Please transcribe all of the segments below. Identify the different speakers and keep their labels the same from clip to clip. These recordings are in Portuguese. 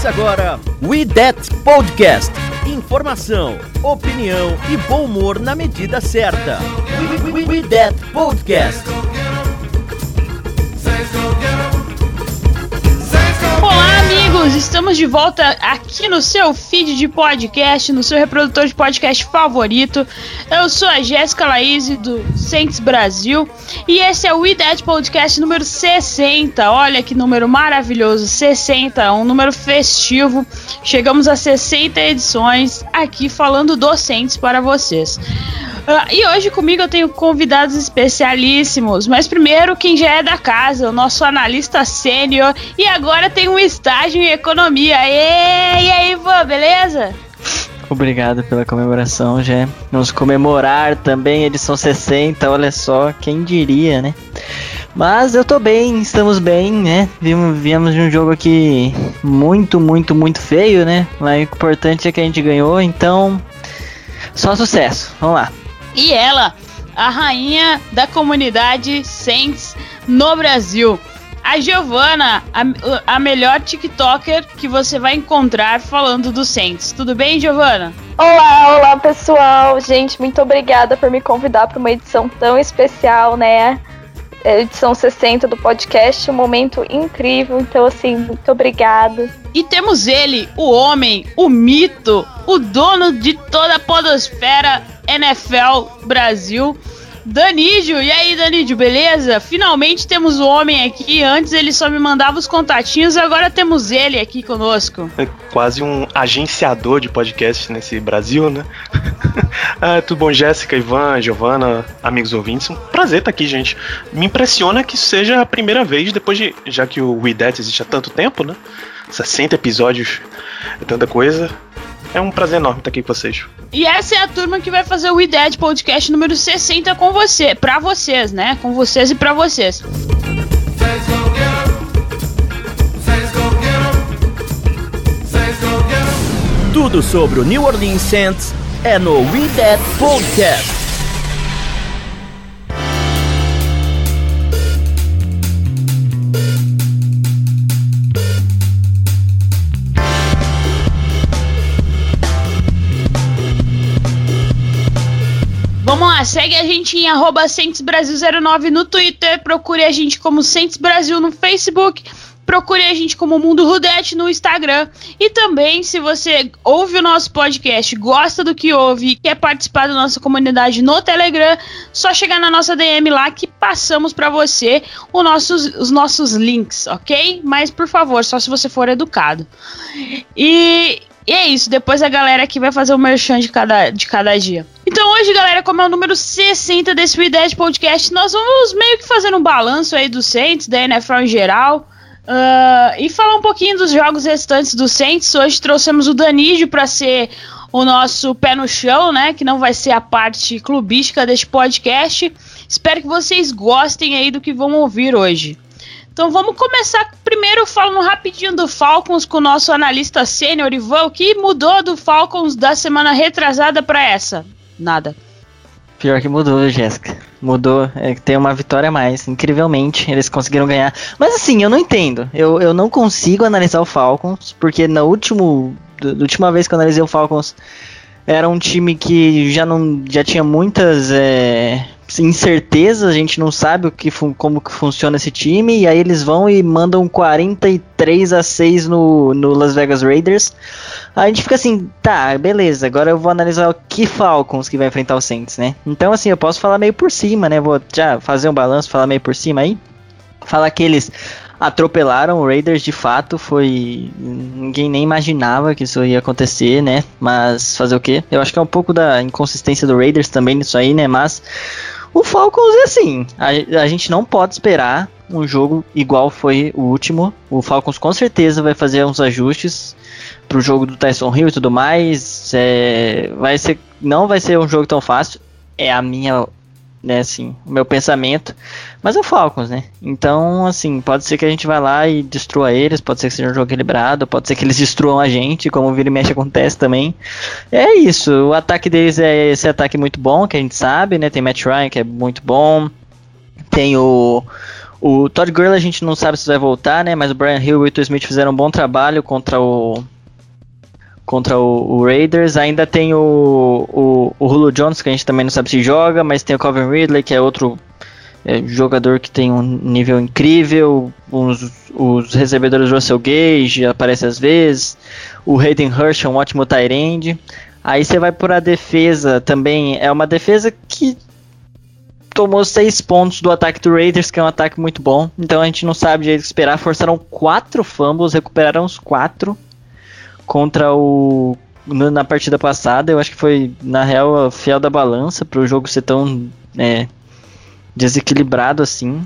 Speaker 1: Começa agora We That Podcast. Informação, opinião e bom humor na medida certa. We, we, we That Podcast.
Speaker 2: Amigos! Estamos de volta aqui no seu feed de podcast, no seu reprodutor de podcast favorito. Eu sou a Jéssica Laís do Saints Brasil e esse é o We Dead Podcast número 60. Olha que número maravilhoso! 60, um número festivo. Chegamos a 60 edições aqui falando do Saints para vocês. Uh, e hoje comigo eu tenho convidados especialíssimos, mas primeiro quem já é da casa, o nosso analista sênior, e agora tem um estágio em economia. E, e aí, vô, beleza?
Speaker 3: Obrigado pela comemoração, Jé. Vamos comemorar também edição 60, olha só, quem diria, né? Mas eu tô bem, estamos bem, né? Viemos, de um jogo aqui muito, muito, muito feio, né? Mas o importante é que a gente ganhou, então. Só sucesso, vamos lá.
Speaker 2: E ela, a rainha da comunidade Saints no Brasil. A Giovana, a, a, melhor TikToker que você vai encontrar falando do Saints. Tudo bem, Giovana?
Speaker 4: Olá, olá pessoal. Gente, muito obrigada por me convidar para uma edição tão especial, né? É, edição 60 do podcast, um momento incrível. Então, assim, muito obrigada.
Speaker 2: E temos ele, o homem, o mito, o dono de toda a podosfera NFL Brasil. Danídio, e aí Danídio, beleza? Finalmente temos o homem aqui. Antes ele só me mandava os contatinhos, agora temos ele aqui conosco.
Speaker 5: É quase um agenciador de podcast nesse Brasil, né? ah, tudo bom, Jéssica, Ivan, Giovana, amigos ouvintes? Um prazer estar aqui, gente. Me impressiona que seja a primeira vez, depois de. Já que o Dead existe há tanto tempo, né? 60 episódios, é tanta coisa. É um prazer enorme estar aqui com vocês.
Speaker 2: E essa é a turma que vai fazer o IDED Podcast número 60 com você, pra vocês, né? Com vocês e pra vocês.
Speaker 1: Tudo sobre o New Orleans Saints é no We That Podcast.
Speaker 2: Lá, segue a gente em arroba Brasil09 no Twitter, procure a gente como Centes Brasil no Facebook, procure a gente como Mundo Rudete no Instagram. E também, se você ouve o nosso podcast, gosta do que ouve e quer participar da nossa comunidade no Telegram, só chegar na nossa DM lá que passamos para você os nossos, os nossos links, ok? Mas por favor, só se você for educado. E, e é isso, depois a galera aqui vai fazer o merchan de cada, de cada dia. Então hoje, galera, como é o número 60 desse We Dead Podcast, nós vamos meio que fazer um balanço aí do Saints, da NFL em geral. Uh, e falar um pouquinho dos jogos restantes do Saints. Hoje trouxemos o Danídio para ser o nosso pé no chão, né? Que não vai ser a parte clubística deste podcast. Espero que vocês gostem aí do que vão ouvir hoje. Então vamos começar primeiro falando rapidinho do Falcons com o nosso analista sênior Ivan. Que mudou do Falcons da semana retrasada para essa? Nada.
Speaker 3: Pior que mudou, Jéssica. Mudou, é, tem uma vitória a mais. Incrivelmente, eles conseguiram ganhar. Mas assim, eu não entendo. Eu, eu não consigo analisar o Falcons, porque na último, última vez que eu analisei o Falcons, era um time que já não já tinha muitas é, incertezas, a gente não sabe o que como que funciona esse time, e aí eles vão e mandam 43 a 6 no, no Las Vegas Raiders. Aí a gente fica assim, tá, beleza, agora eu vou analisar o que Falcons que vai enfrentar o Saints, né? Então assim, eu posso falar meio por cima, né? Vou já fazer um balanço, falar meio por cima aí. Falar que eles atropelaram o Raiders de fato, foi. Ninguém nem imaginava que isso ia acontecer, né? Mas fazer o quê? Eu acho que é um pouco da inconsistência do Raiders também nisso aí, né? Mas O Falcons é assim, a, a gente não pode esperar um jogo igual foi o último. O Falcons com certeza vai fazer uns ajustes pro jogo do Tyson Hill e tudo mais. É, vai ser, não vai ser um jogo tão fácil. É a minha, né, assim, o meu pensamento. Mas é o Falcons, né? Então, assim, pode ser que a gente vá lá e destrua eles, pode ser que seja um jogo equilibrado, pode ser que eles destruam a gente, como o vira e mexe acontece também. É isso, o ataque deles é esse ataque muito bom, que a gente sabe, né? Tem Matt Ryan, que é muito bom. Tem o o Todd Gurley a gente não sabe se vai voltar, né? Mas o Brian Hill e o Will Smith fizeram um bom trabalho contra o contra o, o Raiders. Ainda tem o, o, o Julio Jones, que a gente também não sabe se joga, mas tem o Calvin Ridley, que é outro é, jogador que tem um nível incrível. Os, os recebedores Russell Gage aparece às vezes. O Hayden Hurst é um ótimo tight end. Aí você vai por a defesa também. É uma defesa que tomou seis pontos do ataque do Raiders, que é um ataque muito bom. Então a gente não sabe de esperar. Forçaram quatro fumbles, recuperaram os quatro contra o na partida passada. Eu acho que foi na real a fiel da balança para o jogo ser tão é, desequilibrado assim.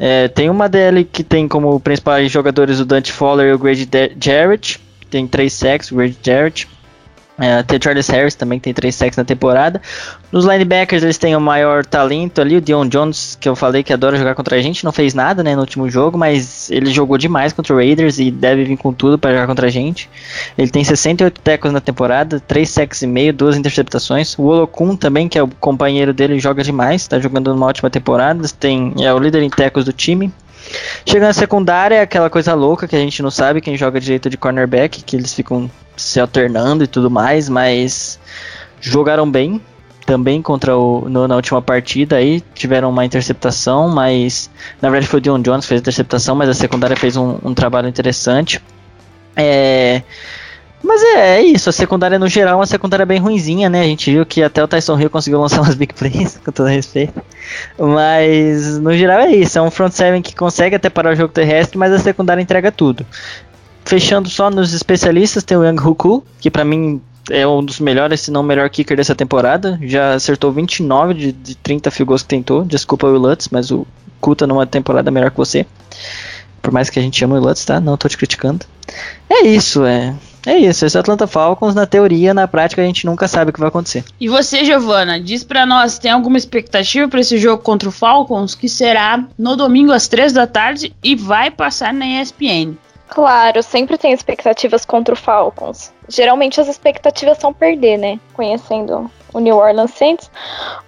Speaker 3: É, tem uma DL que tem como principais jogadores o Dante Fowler e o Grady Jarrett. Tem três sacks, o Grady Jarrett. É, tem o Charles Harris também, que tem três sacks na temporada. Nos linebackers eles têm o maior talento ali, o Dion Jones, que eu falei que adora jogar contra a gente, não fez nada né, no último jogo, mas ele jogou demais contra o Raiders e deve vir com tudo para jogar contra a gente. Ele tem 68 tackles na temporada, 3 sacks e meio, 2 interceptações. O Olokun também, que é o companheiro dele, joga demais, está jogando uma ótima temporada, tem, é o líder em tackles do time. Chega na secundária, é aquela coisa louca que a gente não sabe quem joga direito de cornerback, que eles ficam se alternando e tudo mais, mas jogaram bem também contra o no, na última partida aí tiveram uma interceptação, mas na verdade foi o Dion Jones que fez a interceptação, mas a secundária fez um, um trabalho interessante. É, mas é, é, isso, a secundária no geral é uma secundária bem ruinzinha, né? A gente viu que até o Tyson Hill conseguiu lançar umas big plays, com todo respeito. Mas no geral é isso, é um front seven que consegue até parar o jogo terrestre, mas a secundária entrega tudo. Fechando só nos especialistas, tem o Young Huku, que para mim é um dos melhores, se não o melhor kicker dessa temporada. Já acertou 29 de, de 30 field que tentou. Desculpa o Lutz, mas o Kuta numa temporada melhor que você. Por mais que a gente ame o Lutz, tá? Não tô te criticando. É isso, é. É isso, esse Atlanta Falcons, na teoria, na prática, a gente nunca sabe o que vai acontecer.
Speaker 2: E você, Giovana, diz para nós, tem alguma expectativa para esse jogo contra o Falcons, que será no domingo às três da tarde e vai passar na ESPN?
Speaker 4: Claro, sempre tem expectativas contra o Falcons. Geralmente as expectativas são perder, né? Conhecendo o New Orleans Saints.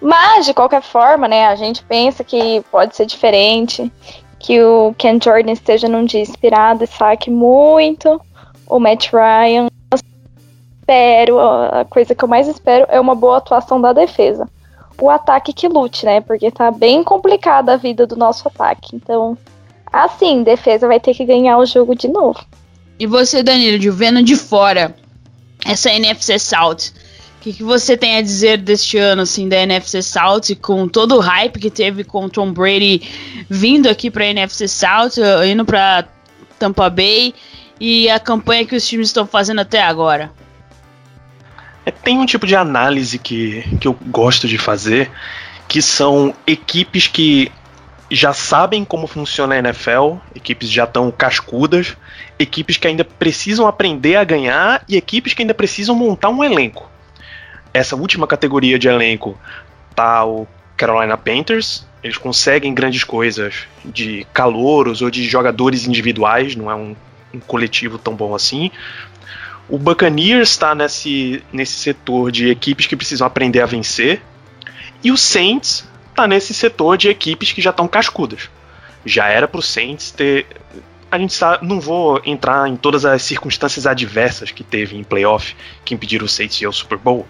Speaker 4: Mas, de qualquer forma, né, a gente pensa que pode ser diferente, que o Ken Jordan esteja num dia inspirado e saque muito o Matt Ryan. Espero, a coisa que eu mais espero é uma boa atuação da defesa. O ataque que lute, né? Porque tá bem complicada a vida do nosso ataque. Então, assim, defesa vai ter que ganhar o jogo de novo.
Speaker 2: E você, Danilo, de vendo de fora essa NFC South, o que, que, você tem a dizer deste ano, assim, da NFC South, com todo o hype que teve com Tom Brady vindo aqui pra NFC South, indo pra Tampa Bay, e a campanha que os times estão fazendo até agora?
Speaker 5: É, tem um tipo de análise que, que eu gosto de fazer, que são equipes que já sabem como funciona a NFL, equipes já estão cascudas, equipes que ainda precisam aprender a ganhar e equipes que ainda precisam montar um elenco. Essa última categoria de elenco tá o Carolina Panthers, eles conseguem grandes coisas de calouros ou de jogadores individuais, não é um um coletivo tão bom assim. O Buccaneers está nesse, nesse setor de equipes que precisam aprender a vencer. E o Saints está nesse setor de equipes que já estão cascudas. Já era para o Saints ter. A gente sabe, não vou entrar em todas as circunstâncias adversas que teve em playoff que impediram o Saints de ir ao Super Bowl.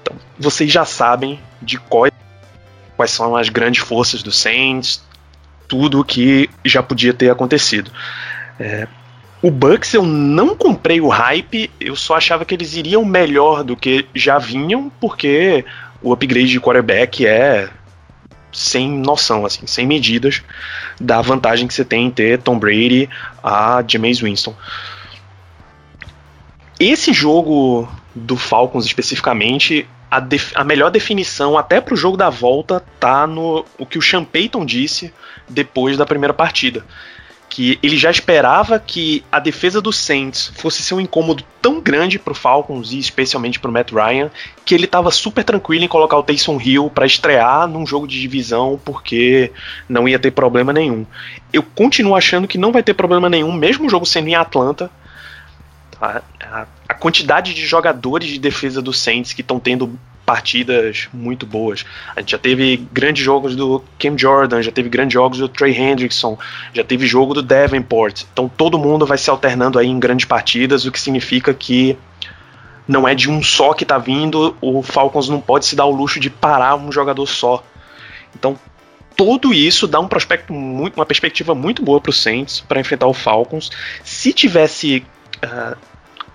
Speaker 5: Então, vocês já sabem de quais, quais são as grandes forças do Saints, tudo o que já podia ter acontecido. É, o Bucks eu não comprei o hype, eu só achava que eles iriam melhor do que já vinham, porque o upgrade de quarterback é sem noção, assim, sem medidas da vantagem que você tem em ter Tom Brady a Jameis Winston. Esse jogo do Falcons especificamente, a, a melhor definição até para o jogo da volta tá no o que o Sean Payton disse depois da primeira partida. Que ele já esperava que a defesa do Saints fosse ser um incômodo tão grande pro Falcons e especialmente pro Matt Ryan, que ele estava super tranquilo em colocar o Taysom Hill para estrear num jogo de divisão, porque não ia ter problema nenhum. Eu continuo achando que não vai ter problema nenhum, mesmo o jogo sendo em Atlanta, a, a, a quantidade de jogadores de defesa do Saints que estão tendo partidas muito boas. A gente já teve grandes jogos do Cam Jordan, já teve grandes jogos do Trey Hendrickson, já teve jogo do Davenport. Então todo mundo vai se alternando aí em grandes partidas, o que significa que não é de um só que tá vindo, o Falcons não pode se dar o luxo de parar um jogador só. Então tudo isso dá um prospecto muito, uma perspectiva muito boa para o Saints para enfrentar o Falcons. Se tivesse uh,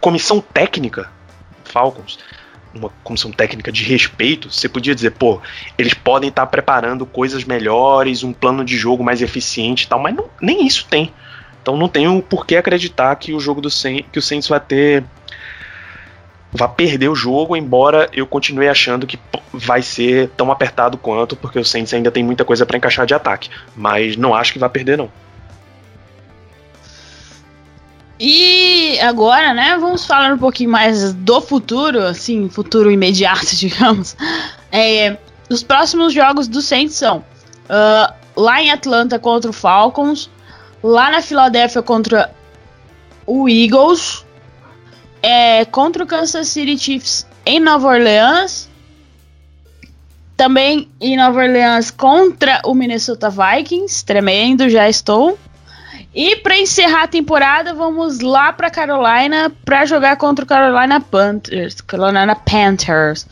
Speaker 5: comissão técnica Falcons, uma comissão técnica de respeito, você podia dizer, pô, eles podem estar tá preparando coisas melhores, um plano de jogo mais eficiente e tal, mas não, nem isso tem. Então não tenho por que acreditar que o jogo do Saints, que o Saints vai ter vai perder o jogo, embora eu continue achando que vai ser tão apertado quanto, porque o Saints ainda tem muita coisa para encaixar de ataque, mas não acho que vai perder não.
Speaker 2: E agora, né, vamos falar um pouquinho mais do futuro, assim, futuro imediato, digamos. É, os próximos jogos do Saints são uh, lá em Atlanta contra o Falcons, lá na Filadélfia contra o Eagles, é, contra o Kansas City Chiefs em Nova Orleans, também em Nova Orleans contra o Minnesota Vikings, tremendo, já estou. E para encerrar a temporada, vamos lá para Carolina para jogar contra o Carolina Panthers, Carolina Panthers.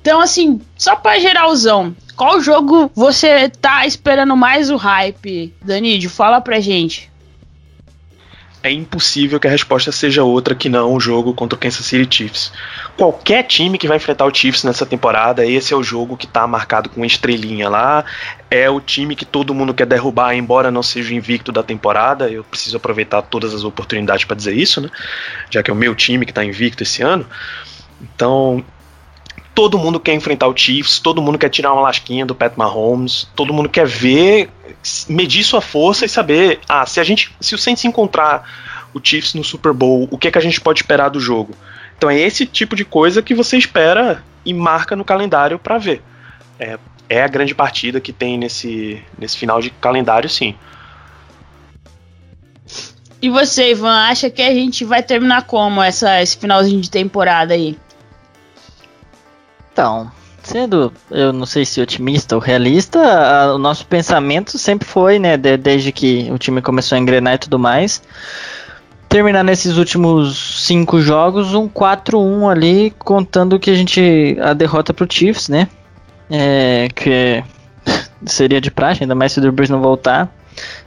Speaker 2: Então assim, só para geralzão, qual jogo você tá esperando mais o hype? Danídio, fala pra gente
Speaker 5: é impossível que a resposta seja outra que não o jogo contra o Kansas City Chiefs. Qualquer time que vai enfrentar o Chiefs nessa temporada, esse é o jogo que está marcado com estrelinha lá. É o time que todo mundo quer derrubar, embora não seja o invicto da temporada. Eu preciso aproveitar todas as oportunidades para dizer isso, né? Já que é o meu time que está invicto esse ano. Então, todo mundo quer enfrentar o Chiefs, todo mundo quer tirar uma lasquinha do Pat Mahomes, todo mundo quer ver medir sua força e saber, ah, se a gente, se o Saints encontrar o Chiefs no Super Bowl, o que é que a gente pode esperar do jogo? Então é esse tipo de coisa que você espera e marca no calendário para ver. É, é a grande partida que tem nesse, nesse final de calendário, sim.
Speaker 2: E você, Ivan, acha que a gente vai terminar como essa, esse finalzinho de temporada aí?
Speaker 3: Então, sendo, eu não sei se otimista ou realista, a, o nosso pensamento sempre foi, né, de, desde que o time começou a engrenar e tudo mais, terminar nesses últimos cinco jogos um 4-1 ali, contando que a gente a derrota pro Chiefs, né? É, que seria de praxe, ainda mais se o Drew não voltar.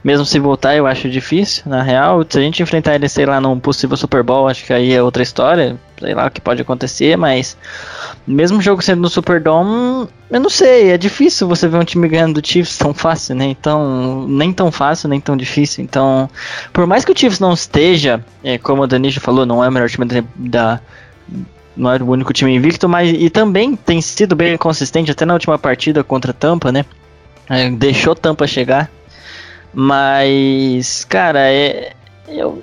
Speaker 3: Mesmo se voltar, eu acho difícil, na real. Se a gente enfrentar ele, sei lá, num possível Super Bowl, acho que aí é outra história. Sei lá o que pode acontecer, mas mesmo jogo sendo no Superdome, eu não sei, é difícil você ver um time ganhando do Chiefs tão fácil, né? Então, nem tão fácil, nem tão difícil. Então, por mais que o Chiefs não esteja, é, como o Danisha falou, não é o melhor time da, não é o único time invicto, mas e também tem sido bem consistente até na última partida contra Tampa, né? É, deixou Tampa chegar. Mas, cara, é. Eu,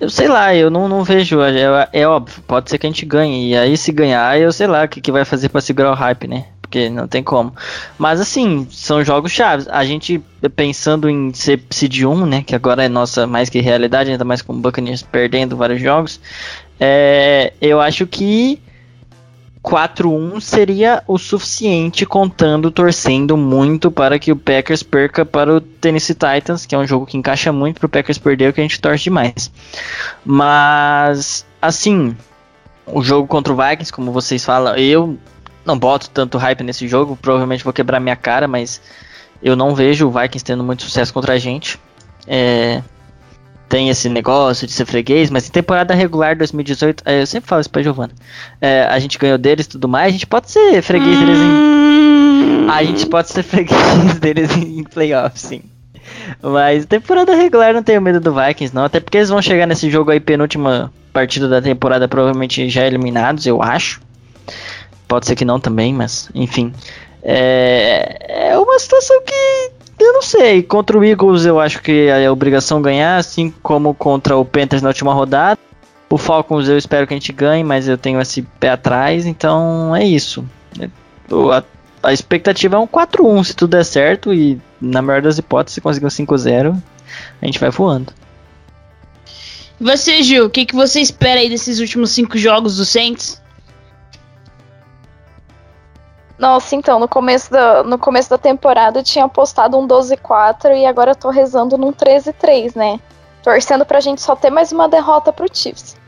Speaker 3: eu sei lá, eu não, não vejo. É, é, óbvio, pode ser que a gente ganhe. E aí, se ganhar, eu sei lá o que, que vai fazer para segurar o hype, né? Porque não tem como. Mas assim, são jogos chaves. A gente pensando em ser seed 1, né? Que agora é nossa mais que realidade, ainda mais com o Buccaneers perdendo vários jogos. É, eu acho que 4-1 seria o suficiente, contando, torcendo muito para que o Packers perca para o Tennessee Titans, que é um jogo que encaixa muito para o Packers perder, o que a gente torce demais. Mas, assim, o jogo contra o Vikings, como vocês falam, eu não boto tanto hype nesse jogo, provavelmente vou quebrar minha cara, mas eu não vejo o Vikings tendo muito sucesso contra a gente. É, tem esse negócio de ser freguês, mas em temporada regular 2018, é, eu sempre falo isso pra Giovana, é, a gente ganhou deles e tudo mais, a gente pode ser freguês deles em. A gente pode ser freguês deles em playoffs, sim. Mas temporada regular não tenho medo do Vikings, não. Até porque eles vão chegar nesse jogo aí, penúltima partida da temporada, provavelmente já eliminados, eu acho. pode ser que não também, mas enfim. É, é uma situação que eu não sei. Contra o Eagles eu acho que é obrigação ganhar, assim como contra o Panthers na última rodada. O Falcons eu espero que a gente ganhe, mas eu tenho esse pé atrás, então é isso. A, a expectativa é um 4-1 se tudo der certo e na melhor das hipóteses se conseguir um 5-0, a gente vai voando.
Speaker 2: Você, Gil, o que, que você espera aí desses últimos cinco jogos do Saints?
Speaker 4: Nossa, então, no começo da, no começo da temporada eu tinha apostado um 12-4 e agora eu tô rezando num 13-3, né? Torcendo pra gente só ter mais uma derrota pro Chiefs.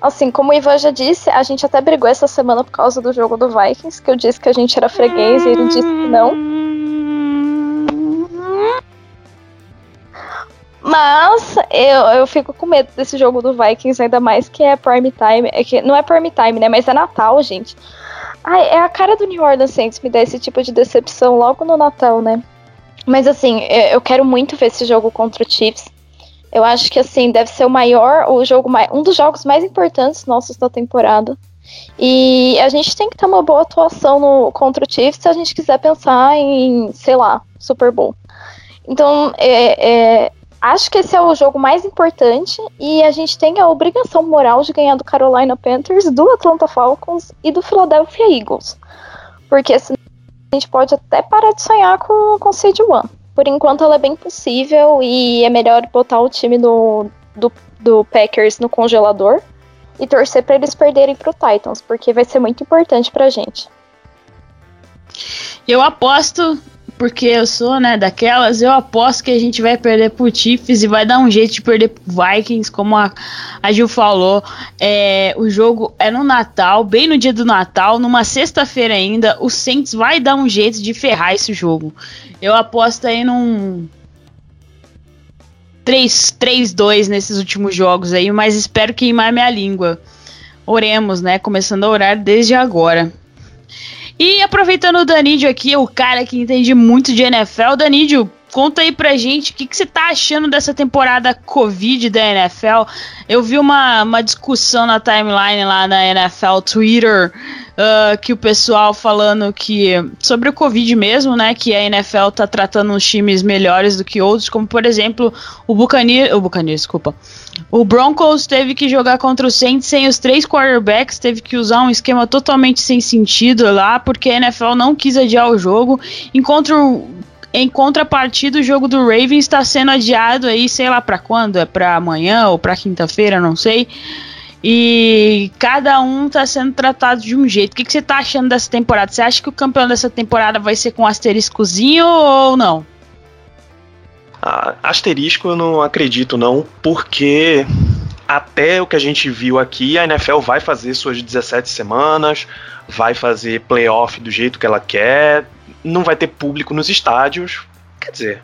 Speaker 4: Assim, como o Ivan já disse, a gente até brigou essa semana por causa do jogo do Vikings, que eu disse que a gente era freguês e ele disse que não. Mas eu, eu fico com medo desse jogo do Vikings, ainda mais que é prime time. É que, não é prime time, né? Mas é Natal, gente. É a cara do New Orleans Saints me dar esse tipo de decepção logo no Natal, né? Mas assim, eu quero muito ver esse jogo contra o Chiefs. Eu acho que assim deve ser o maior, o jogo mais, um dos jogos mais importantes nossos da temporada. E a gente tem que ter uma boa atuação no, contra o Chiefs se a gente quiser pensar em, sei lá, Super Bowl. Então, é, é, acho que esse é o jogo mais importante e a gente tem a obrigação moral de ganhar do Carolina Panthers, do Atlanta Falcons e do Philadelphia Eagles. Porque senão a gente pode até parar de sonhar com, com Seed One por enquanto ela é bem possível e é melhor botar o time do, do, do Packers no congelador e torcer para eles perderem pro Titans, porque vai ser muito importante pra gente.
Speaker 2: Eu aposto porque eu sou, né, daquelas, eu aposto que a gente vai perder pro Chiefs e vai dar um jeito de perder pro Vikings, como a, a Gil falou. É, o jogo é no Natal, bem no dia do Natal, numa sexta-feira ainda. O Saints vai dar um jeito de ferrar esse jogo. Eu aposto aí num 3-2 nesses últimos jogos aí, mas espero queimar minha língua. Oremos, né? Começando a orar desde agora. E aproveitando o Danídio aqui, o cara que entende muito de NFL, Danídio, conta aí pra gente o que, que você tá achando dessa temporada Covid da NFL. Eu vi uma, uma discussão na timeline lá na NFL Twitter uh, que o pessoal falando que sobre o Covid mesmo, né, que a NFL tá tratando os times melhores do que outros, como por exemplo o Buccaneers, o Buccaneers, desculpa, o Broncos teve que jogar contra o Saints sem os três quarterbacks, teve que usar um esquema totalmente sem sentido lá, porque a NFL não quis adiar o jogo. Enquanto em contrapartida, o jogo do Ravens está sendo adiado aí, sei lá para quando, é para amanhã ou para quinta-feira, não sei. E cada um está sendo tratado de um jeito. O que, você está achando dessa temporada? Você acha que o campeão dessa temporada vai ser com asteriscozinho ou não?
Speaker 5: Ah, asterisco eu não acredito não, porque até o que a gente viu aqui, a NFL vai fazer suas 17 semanas, vai fazer playoff do jeito que ela quer, não vai ter público nos estádios. Quer dizer,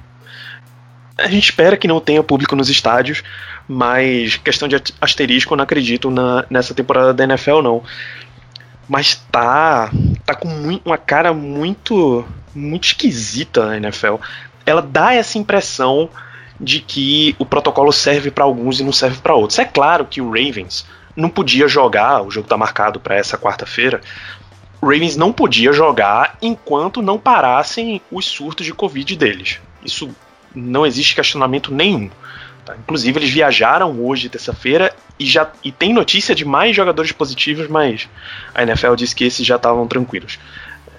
Speaker 5: a gente espera que não tenha público nos estádios, mas questão de asterisco, eu não acredito na, nessa temporada da NFL, não. Mas tá. tá com muito, uma cara muito. muito esquisita na NFL. Ela dá essa impressão de que o protocolo serve para alguns e não serve para outros. É claro que o Ravens não podia jogar, o jogo tá marcado para essa quarta-feira. Ravens não podia jogar enquanto não parassem os surtos de Covid deles. Isso não existe questionamento nenhum. Tá? Inclusive, eles viajaram hoje, terça-feira, e já e tem notícia de mais jogadores positivos, mas a NFL disse que esses já estavam tranquilos.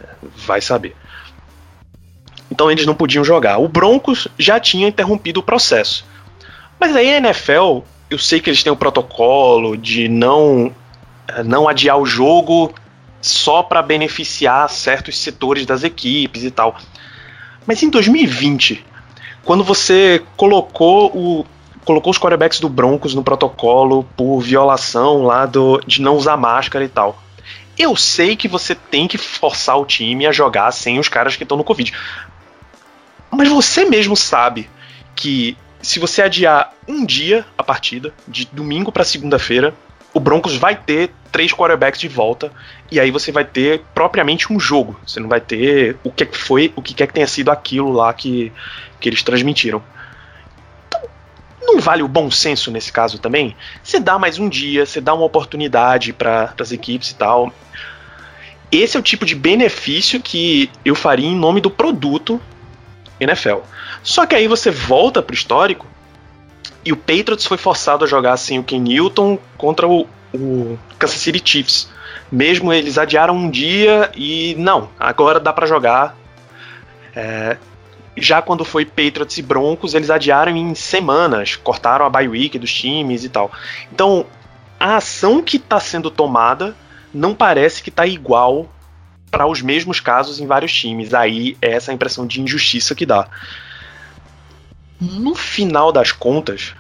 Speaker 5: É, vai saber. Então eles não podiam jogar. O Broncos já tinha interrompido o processo. Mas aí a NFL, eu sei que eles têm o protocolo de não é, não adiar o jogo só para beneficiar certos setores das equipes e tal. Mas em 2020, quando você colocou o colocou os quarterbacks do Broncos no protocolo por violação lá do, de não usar máscara e tal. Eu sei que você tem que forçar o time a jogar sem os caras que estão no Covid. Mas você mesmo sabe que se você adiar um dia a partida, de domingo para segunda-feira, o Broncos vai ter três quarterbacks de volta e aí você vai ter propriamente um jogo. Você não vai ter o que foi, o que quer que tenha sido aquilo lá que, que eles transmitiram. Não vale o bom senso nesse caso também? Você dá mais um dia, você dá uma oportunidade para as equipes e tal. esse é o tipo de benefício que eu faria em nome do produto NFL. Só que aí você volta pro histórico e o Patriots foi forçado a jogar sem o Ken Newton contra o, o Kansas City Chiefs. Mesmo eles adiaram um dia e não, agora dá para jogar. É, já quando foi Patriots e Broncos, eles adiaram em semanas, cortaram a bye week dos times e tal. Então, a ação que está sendo tomada não parece que está igual para os mesmos casos em vários times. Aí é essa impressão de injustiça que dá. No final das contas,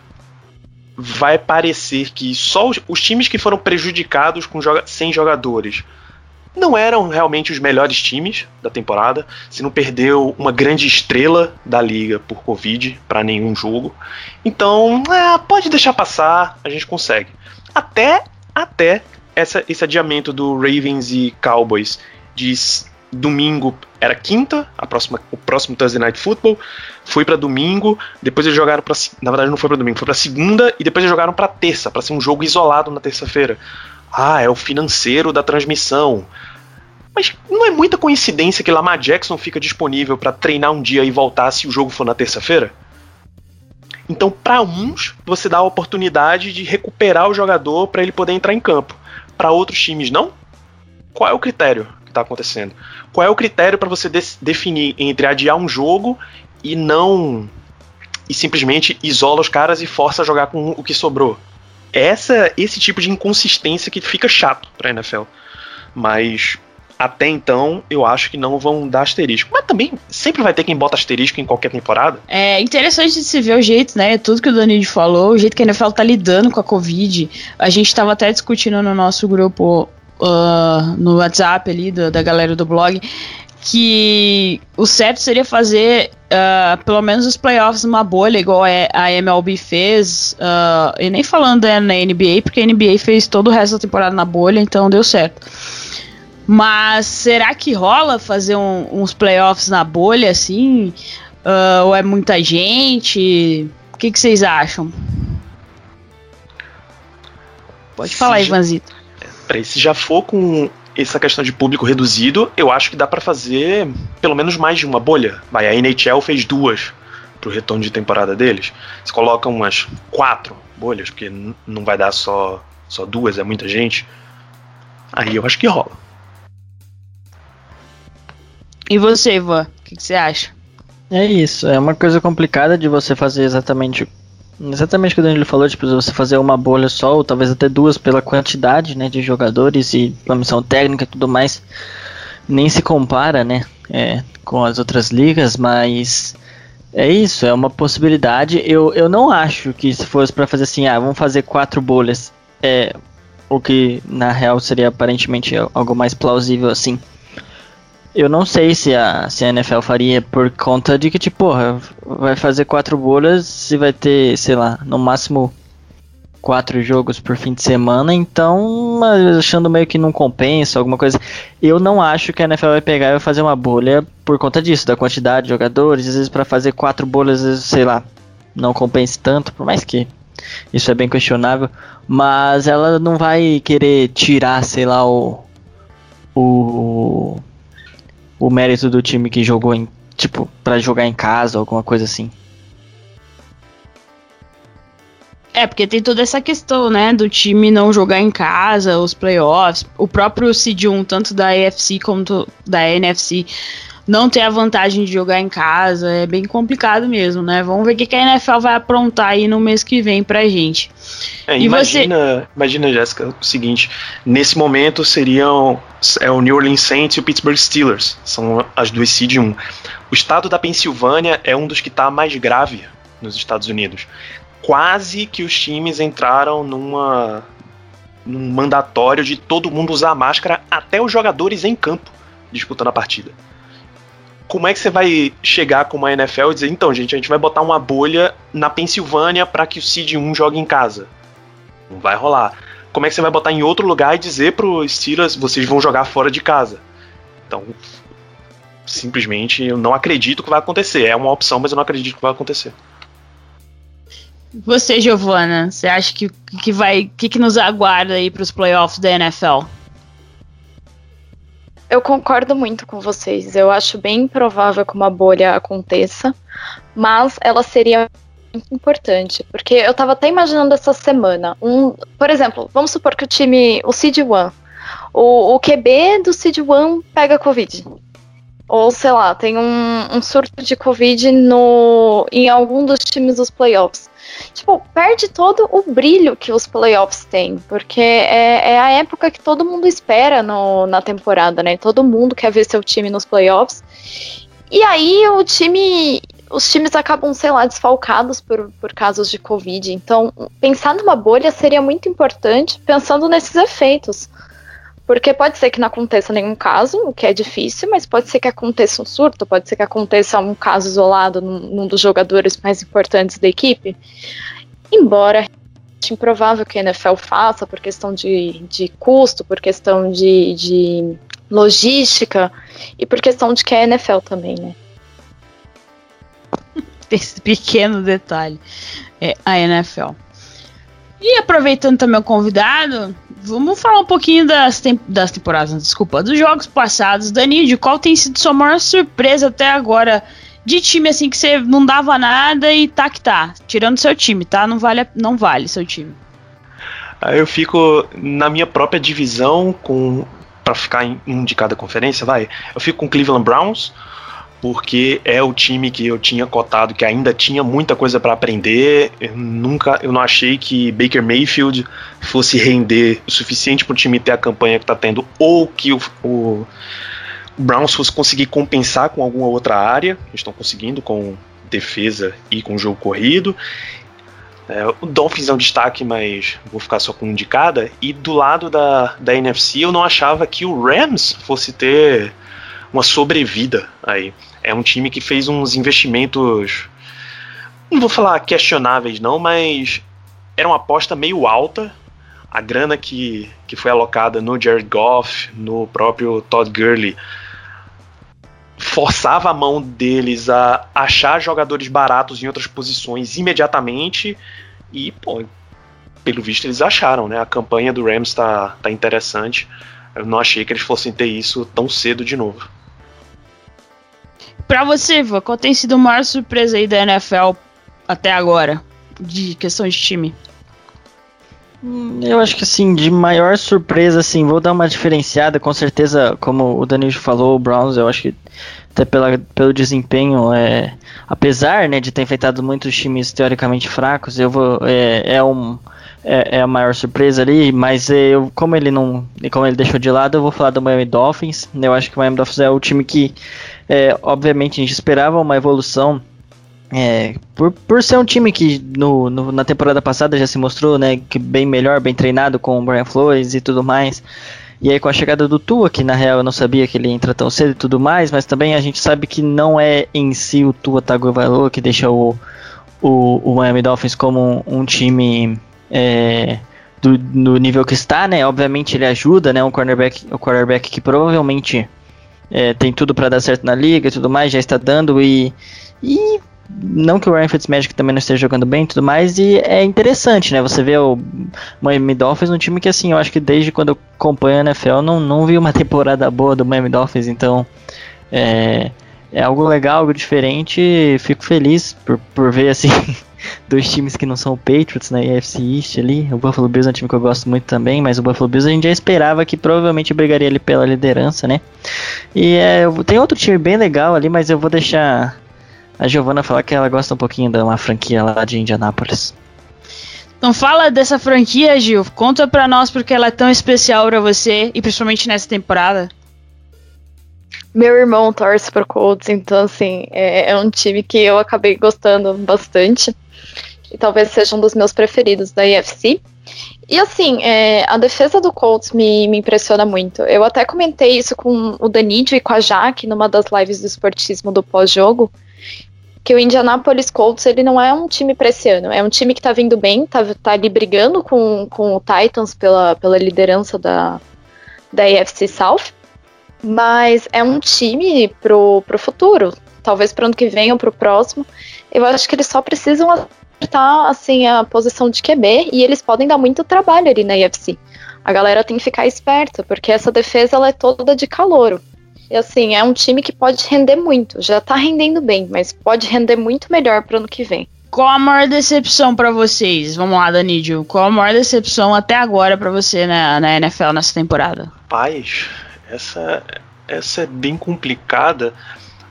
Speaker 5: vai parecer que só os, os times que foram prejudicados com joga sem jogadores não eram realmente os melhores times da temporada. Se não perdeu uma grande estrela da liga por Covid para nenhum jogo. Então, é, pode deixar passar, a gente consegue. Até, até essa, esse adiamento do Ravens e Cowboys de domingo era quinta, a próxima, o próximo Thursday Night Football foi para domingo, depois eles jogaram para na verdade não foi para domingo, foi para segunda e depois eles jogaram para terça, para ser um jogo isolado na terça-feira. Ah, é o financeiro da transmissão. Mas não é muita coincidência que Lamar Jackson fica disponível para treinar um dia e voltar se o jogo for na terça-feira? Então, para uns, você dá a oportunidade de recuperar o jogador para ele poder entrar em campo. Para outros times, não? Qual é o critério que está acontecendo? Qual é o critério para você de definir entre adiar um jogo e não. e simplesmente isola os caras e força a jogar com o que sobrou? Essa, esse tipo de inconsistência que fica chato para a NFL. Mas até então, eu acho que não vão dar asterisco. Mas também sempre vai ter quem bota asterisco em qualquer temporada.
Speaker 2: É interessante de se ver o jeito, né? Tudo que o Danilo falou, o jeito que a NFL tá lidando com a Covid. A gente tava até discutindo no nosso grupo uh, no WhatsApp ali da, da galera do blog que o certo seria fazer uh, pelo menos os playoffs numa bolha, igual a MLB fez, uh, e nem falando é, na NBA, porque a NBA fez todo o resto da temporada na bolha, então deu certo. Mas será que rola fazer um, uns playoffs na bolha assim? Uh, ou é muita gente? O que, que vocês acham? Pode falar, Ivanzito.
Speaker 5: Peraí, se já for com essa questão de público reduzido, eu acho que dá para fazer pelo menos mais de uma bolha. Vai, a NHL fez duas pro retorno de temporada deles. Você coloca umas quatro bolhas, porque não vai dar só, só duas, é muita gente. Aí eu acho que rola.
Speaker 2: E você, Ivan, o que, que, você acha?
Speaker 3: É isso, é uma coisa complicada de você fazer exatamente exatamente o que o Danilo falou, tipo, você fazer uma bolha só, ou talvez até duas pela quantidade, né, de jogadores e a missão técnica e tudo mais, nem se compara, né, é, com as outras ligas, mas é isso, é uma possibilidade. Eu, eu não acho que se fosse para fazer assim, ah, vamos fazer quatro bolhas, é, o que na real seria aparentemente algo mais plausível assim. Eu não sei se a, se a NFL faria por conta de que, tipo, vai fazer quatro bolhas e vai ter, sei lá, no máximo quatro jogos por fim de semana, então achando meio que não compensa, alguma coisa. Eu não acho que a NFL vai pegar e vai fazer uma bolha por conta disso, da quantidade de jogadores, às vezes para fazer quatro bolhas, vezes, sei lá, não compensa tanto, por mais que isso é bem questionável, mas ela não vai querer tirar, sei lá, o o o mérito do time que jogou em, tipo, para jogar em casa, alguma coisa assim.
Speaker 2: É, porque tem toda essa questão, né, do time não jogar em casa, os playoffs, o próprio Seed 1, tanto da AFC como da NFC, não ter a vantagem de jogar em casa, é bem complicado mesmo, né? Vamos ver o que a NFL vai aprontar aí no mês que vem pra gente.
Speaker 5: É, imagina, você... imagina, Jéssica, o seguinte: nesse momento seriam é o New Orleans Saints e o Pittsburgh Steelers, são as duas seed 1. O estado da Pensilvânia é um dos que está mais grave nos Estados Unidos. Quase que os times entraram numa num mandatório de todo mundo usar máscara, até os jogadores em campo disputando a partida como é que você vai chegar com uma NFL e dizer, então, gente, a gente vai botar uma bolha na Pensilvânia para que o Seed 1 jogue em casa? Não vai rolar. Como é que você vai botar em outro lugar e dizer pro Steelers, vocês vão jogar fora de casa? Então, simplesmente eu não acredito que vai acontecer. É uma opção, mas eu não acredito que vai acontecer.
Speaker 2: Você, Giovana, você acha que, que vai, que, que nos aguarda aí para os playoffs da NFL?
Speaker 4: Eu concordo muito com vocês. Eu acho bem provável que uma bolha aconteça, mas ela seria muito importante, porque eu tava até imaginando essa semana, um, por exemplo, vamos supor que o time, o Seed One, o, o QB do Seed One pega Covid. Ou, sei lá, tem um, um surto de Covid no, em algum dos times dos playoffs. Tipo, perde todo o brilho que os playoffs têm, porque é, é a época que todo mundo espera no, na temporada, né? Todo mundo quer ver seu time nos playoffs. E aí o time os times acabam, sei lá, desfalcados por, por casos de Covid. Então, pensar numa bolha seria muito importante pensando nesses efeitos. Porque pode ser que não aconteça nenhum caso, o que é difícil, mas pode ser que aconteça um surto, pode ser que aconteça um caso isolado num, num dos jogadores mais importantes da equipe. Embora é improvável que a NFL faça por questão de, de custo, por questão de, de logística e por questão de que é a NFL também, né?
Speaker 2: esse pequeno detalhe. É a NFL. E aproveitando também o convidado, vamos falar um pouquinho das, das temporadas, desculpa, dos jogos passados. Danilo, qual tem sido sua maior surpresa até agora? De time assim que você não dava nada e tá que tá. Tirando seu time, tá? Não vale, não vale seu time.
Speaker 5: Aí eu fico na minha própria divisão com para ficar em um de cada conferência, vai. Eu fico com Cleveland Browns, porque é o time que eu tinha cotado que ainda tinha muita coisa para aprender. Eu nunca, eu não achei que Baker Mayfield fosse render o suficiente para o time ter a campanha que está tendo, ou que o, o, Browns fosse conseguir compensar com alguma outra área. Estão conseguindo com defesa e com jogo corrido. É, o Dolphins é um destaque, mas vou ficar só com um de cada. E do lado da, da NFC, eu não achava que o Rams fosse ter uma sobrevida aí. É um time que fez uns investimentos, não vou falar questionáveis não, mas era uma aposta meio alta. A grana que, que foi alocada no Jared Goff, no próprio Todd Gurley, forçava a mão deles a achar jogadores baratos em outras posições imediatamente e, pô, pelo visto eles acharam, né? A campanha do Rams tá, tá interessante. Eu não achei que eles fossem ter isso tão cedo de novo.
Speaker 2: Pra você, Ivan, qual tem sido a maior surpresa aí da NFL até agora? De questão de time?
Speaker 3: Hum, eu acho que assim, de maior surpresa, assim, vou dar uma diferenciada, com certeza, como o Danilo falou, o Browns, eu acho que até pela, pelo desempenho, é, apesar né, de ter enfrentado muitos times teoricamente fracos, eu vou, é, é um, é, é, a maior surpresa ali, mas eu, como ele não, como ele deixou de lado, eu vou falar do Miami Dolphins. Eu acho que o Miami Dolphins é o time que é, obviamente a gente esperava uma evolução é, por, por ser um time que no, no, na temporada passada já se mostrou né, que bem melhor, bem treinado com o Brian Flores e tudo mais. E aí com a chegada do Tua, que na real eu não sabia que ele entra tão cedo e tudo mais, mas também a gente sabe que não é em si o Tua Tagovailoa que deixa o, o, o Miami Dolphins como um, um time é, do, no nível que está, né? Obviamente ele ajuda, né? Um cornerback, um quarterback que provavelmente é, tem tudo para dar certo na liga e tudo mais, já está dando e, e não que o Ryan Fitzmagic também não esteja jogando bem e tudo mais, e é interessante, né? Você vê o Miami Dolphins, um time que assim, eu acho que desde quando eu acompanho a NFL, não, não vi uma temporada boa do Miami Dolphins, então é, é algo legal, algo diferente, fico feliz por, por ver assim dois times que não são o Patriots na né, AFC East ali. O Buffalo Bills é um time que eu gosto muito também, mas o Buffalo Bills a gente já esperava que provavelmente brigaria ali pela liderança, né? E é, tem outro time bem legal ali, mas eu vou deixar a Giovana falar que ela gosta um pouquinho de uma franquia lá de Indianápolis.
Speaker 2: Então fala dessa franquia, Gil. Conta pra nós porque ela é tão especial para você e principalmente nessa temporada.
Speaker 4: Meu irmão torce pro Colts, então assim, é, é um time que eu acabei gostando bastante e talvez seja um dos meus preferidos da IFC. E assim, é, a defesa do Colts me, me, impressiona muito. Eu até comentei isso com o Danidio e com a Jaque numa das lives do esportismo do pós-jogo, que o Indianapolis Colts ele não é um time para esse ano, é um time que tá vindo bem, tá, tá ali brigando com, com o Titans pela, pela liderança da, da AFC South, mas é um time pro, pro futuro, talvez para ano que vem ou pro próximo. Eu acho que eles só precisam acertar assim a posição de QB e eles podem dar muito trabalho ali na IFC. a galera tem que ficar esperta, porque essa defesa ela é toda de calouro. E assim, é um time que pode render muito. Já tá rendendo bem, mas pode render muito melhor pro ano que vem.
Speaker 2: Qual a maior decepção para vocês? Vamos lá, Danídio. Qual a maior decepção até agora para você na, na NFL nessa temporada?
Speaker 5: Paz, essa, essa é bem complicada.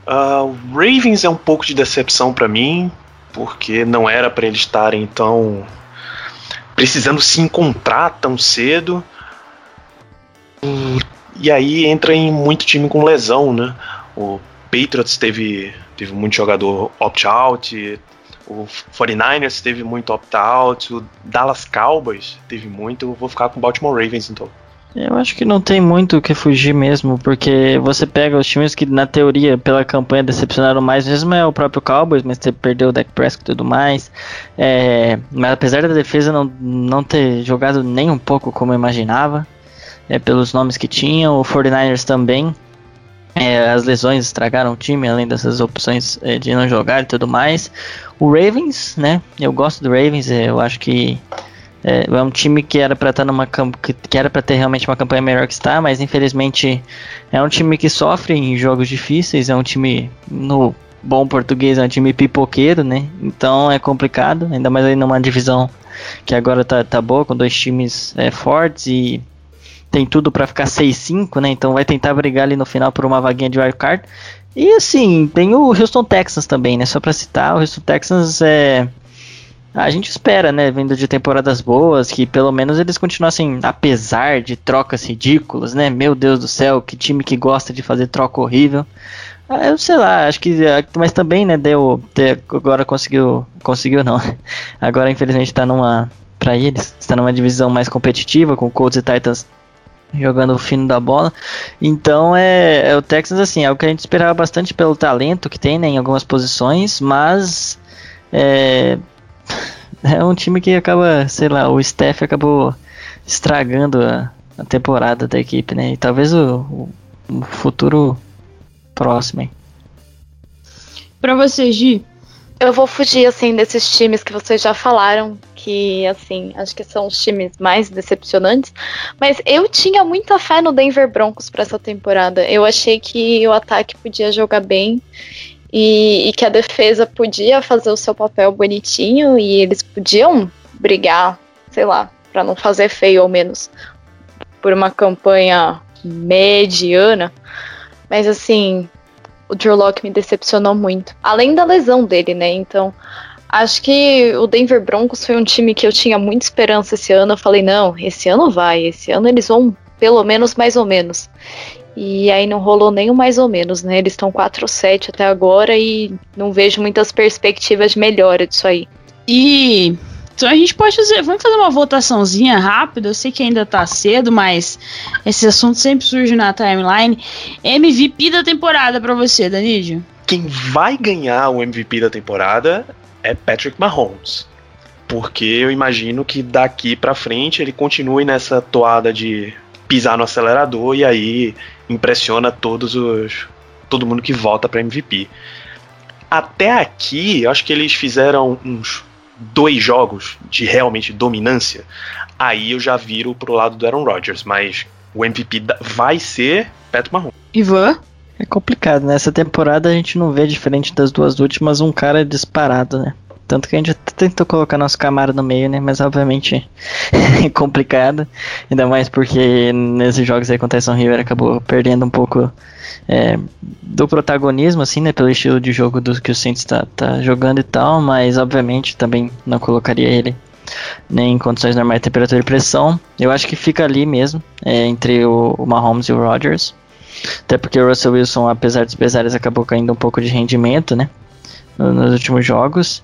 Speaker 5: Uh, Ravens é um pouco de decepção para mim, porque não era para eles estarem tão precisando se encontrar tão cedo. E aí entra em muito time com lesão, né? O Patriots teve, teve muito jogador opt-out, o 49ers teve muito opt-out, o Dallas Cowboys teve muito. Eu vou ficar com o Baltimore Ravens então.
Speaker 3: Eu acho que não tem muito o que fugir mesmo, porque você pega os times que, na teoria, pela campanha decepcionaram mais, mesmo é o próprio Cowboys, mas você perdeu o Dak Prescott e tudo mais. É, mas apesar da defesa não, não ter jogado nem um pouco como eu imaginava, é, pelos nomes que tinham, o 49ers também. É, as lesões estragaram o time, além dessas opções é, de não jogar e tudo mais. O Ravens, né? Eu gosto do Ravens, é, eu acho que é, é um time que era para estar tá numa que, era para ter realmente uma campanha melhor que está, mas infelizmente é um time que sofre em jogos difíceis, é um time no bom português, é um time pipoqueiro, né? Então é complicado, ainda mais aí numa divisão que agora tá, tá boa, com dois times é, fortes e tem tudo para ficar 6-5, né? Então vai tentar brigar ali no final por uma vaguinha de wildcard. E assim, tem o Houston Texans também, né? Só para citar, o Houston Texans é a gente espera, né, vindo de temporadas boas, que pelo menos eles continuassem, apesar de trocas ridículas, né? Meu Deus do céu, que time que gosta de fazer troca horrível. Ah, eu sei lá, acho que. Ah, mas também, né, deu. Agora conseguiu. Conseguiu não. Agora, infelizmente, tá numa. Pra eles, está numa divisão mais competitiva, com Colts e Titans jogando o fino da bola. Então é, é, o Texans assim, é o que a gente esperava bastante pelo talento que tem né, em algumas posições, mas é, é um time que acaba, sei lá, o Steph acabou estragando a, a temporada da equipe, né? E talvez o, o, o futuro próximo. Hein?
Speaker 2: Pra você, Gi?
Speaker 4: Eu vou fugir, assim, desses times que vocês já falaram, que, assim, acho que são os times mais decepcionantes. Mas eu tinha muita fé no Denver Broncos para essa temporada. Eu achei que o ataque podia jogar bem e, e, que a defesa podia fazer o seu papel bonitinho e eles podiam brigar, sei lá, para não fazer feio ao menos, por uma campanha mediana. Mas assim, o Drew Locke me decepcionou muito. Além da lesão dele, né? Então, acho que o Denver Broncos foi um time que eu tinha muita esperança esse ano. Eu falei, não, esse ano vai, esse ano eles vão pelo menos mais ou menos. E aí não rolou nem o mais ou menos, né? Eles estão 4-7 até agora e não vejo muitas perspectivas de melhora disso aí.
Speaker 2: E então a gente pode fazer, vamos fazer uma votaçãozinha rápida. Eu sei que ainda tá cedo, mas esse assunto sempre surge na timeline. MVP da temporada para você, Danídio?
Speaker 5: Quem vai ganhar o MVP da temporada é Patrick Mahomes. Porque eu imagino que daqui para frente ele continue nessa toada de pisar no acelerador e aí impressiona todos os todo mundo que vota para MVP. Até aqui, eu acho que eles fizeram uns dois jogos de realmente dominância. Aí eu já viro pro lado do Aaron Rodgers, mas o MVP vai ser Pat Mahomes.
Speaker 2: Ivan?
Speaker 3: É complicado, né? Essa temporada a gente não vê diferente das duas últimas um cara disparado, né? Tanto que a gente tentou colocar nosso Camaro no meio, né? Mas obviamente é complicado. Ainda mais porque nesses jogos aí com o Tyson River acabou perdendo um pouco é, do protagonismo, assim, né? Pelo estilo de jogo do que o Saints tá, tá jogando e tal. Mas obviamente também não colocaria ele nem em condições normais de temperatura e pressão. Eu acho que fica ali mesmo, é, entre o, o Mahomes e o Rodgers. Até porque o Russell Wilson, apesar dos pesares, acabou caindo um pouco de rendimento, né? Nos últimos jogos.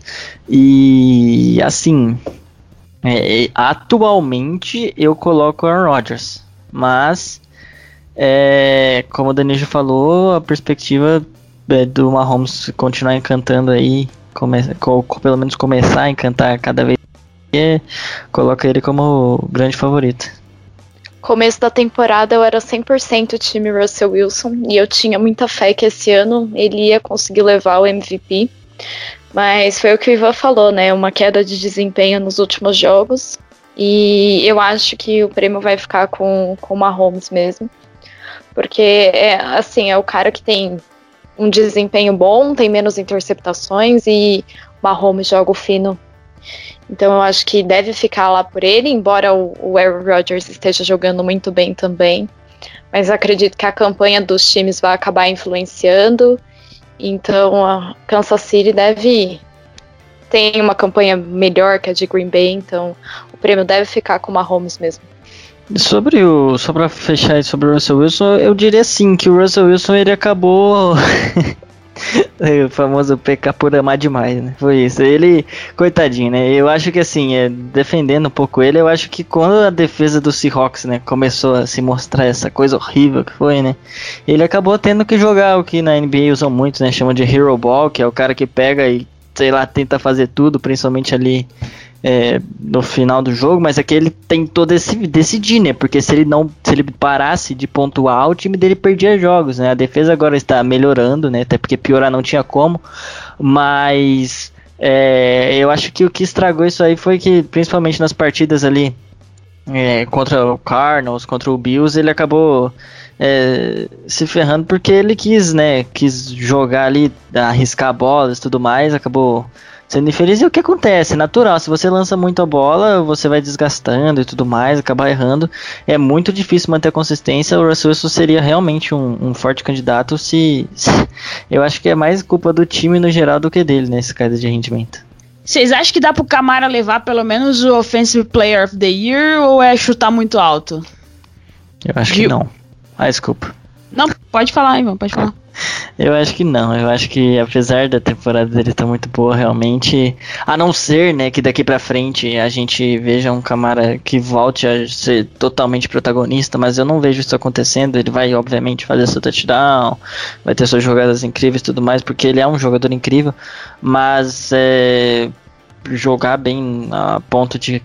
Speaker 3: E assim, é, atualmente eu coloco Aaron Rodgers, mas é, como o Danilo falou, a perspectiva é, do Mahomes continuar encantando aí, come, co, pelo menos começar a encantar cada vez mais, coloca ele como grande favorito.
Speaker 4: Começo da temporada eu era 100% time Russell Wilson e eu tinha muita fé que esse ano ele ia conseguir levar o MVP. Mas foi o que o Ivan falou, né? Uma queda de desempenho nos últimos jogos. E eu acho que o prêmio vai ficar com, com o Mahomes mesmo. Porque, é, assim, é o cara que tem um desempenho bom, tem menos interceptações e o Mahomes joga o fino. Então eu acho que deve ficar lá por ele, embora o, o Aaron Rodgers esteja jogando muito bem também. Mas acredito que a campanha dos times vai acabar influenciando. Então a Kansas City deve tem uma campanha melhor que a de Green Bay, então o prêmio deve ficar com o Mahomes mesmo.
Speaker 3: Sobre o. Só pra fechar aí sobre o Russell Wilson, eu diria sim que o Russell Wilson ele acabou. o famoso pecar por amar demais, né? Foi isso. Ele, coitadinho, né? Eu acho que assim, é, defendendo um pouco ele, eu acho que quando a defesa do Seahawks, né, começou a se mostrar essa coisa horrível que foi, né? Ele acabou tendo que jogar o que na NBA usam muito, né? Chamam de Hero Ball, que é o cara que pega e, sei lá, tenta fazer tudo, principalmente ali é, no final do jogo, mas é que ele tentou decidir, né? Porque se ele não, se ele parasse de pontuar, o time dele perdia jogos, né? A defesa agora está melhorando, né? Até porque piorar não tinha como, mas é, eu acho que o que estragou isso aí foi que, principalmente nas partidas ali é, contra o Cardinals, contra o Bills, ele acabou é, se ferrando porque ele quis, né? Quis jogar ali, arriscar bolas e tudo mais, acabou sendo infeliz. E o que acontece? É natural. Se você lança muito a bola, você vai desgastando e tudo mais, acabar errando. É muito difícil manter a consistência. O Russell Wilson seria realmente um, um forte candidato se, se, Eu acho que é mais culpa do time no geral do que dele nesse caso de rendimento.
Speaker 2: Vocês acham que dá pro Camara levar pelo menos o Offensive Player of the Year ou é chutar muito alto?
Speaker 3: Eu acho que não. Ah, desculpa.
Speaker 2: Não, pode falar, Ivan, pode falar.
Speaker 3: Eu acho que não. Eu acho que apesar da temporada dele estar muito boa, realmente, a não ser, né, que daqui para frente a gente veja um Camara que volte a ser totalmente protagonista, mas eu não vejo isso acontecendo. Ele vai obviamente fazer seu touchdown, vai ter suas jogadas incríveis e tudo mais, porque ele é um jogador incrível, mas é, jogar bem a ponto de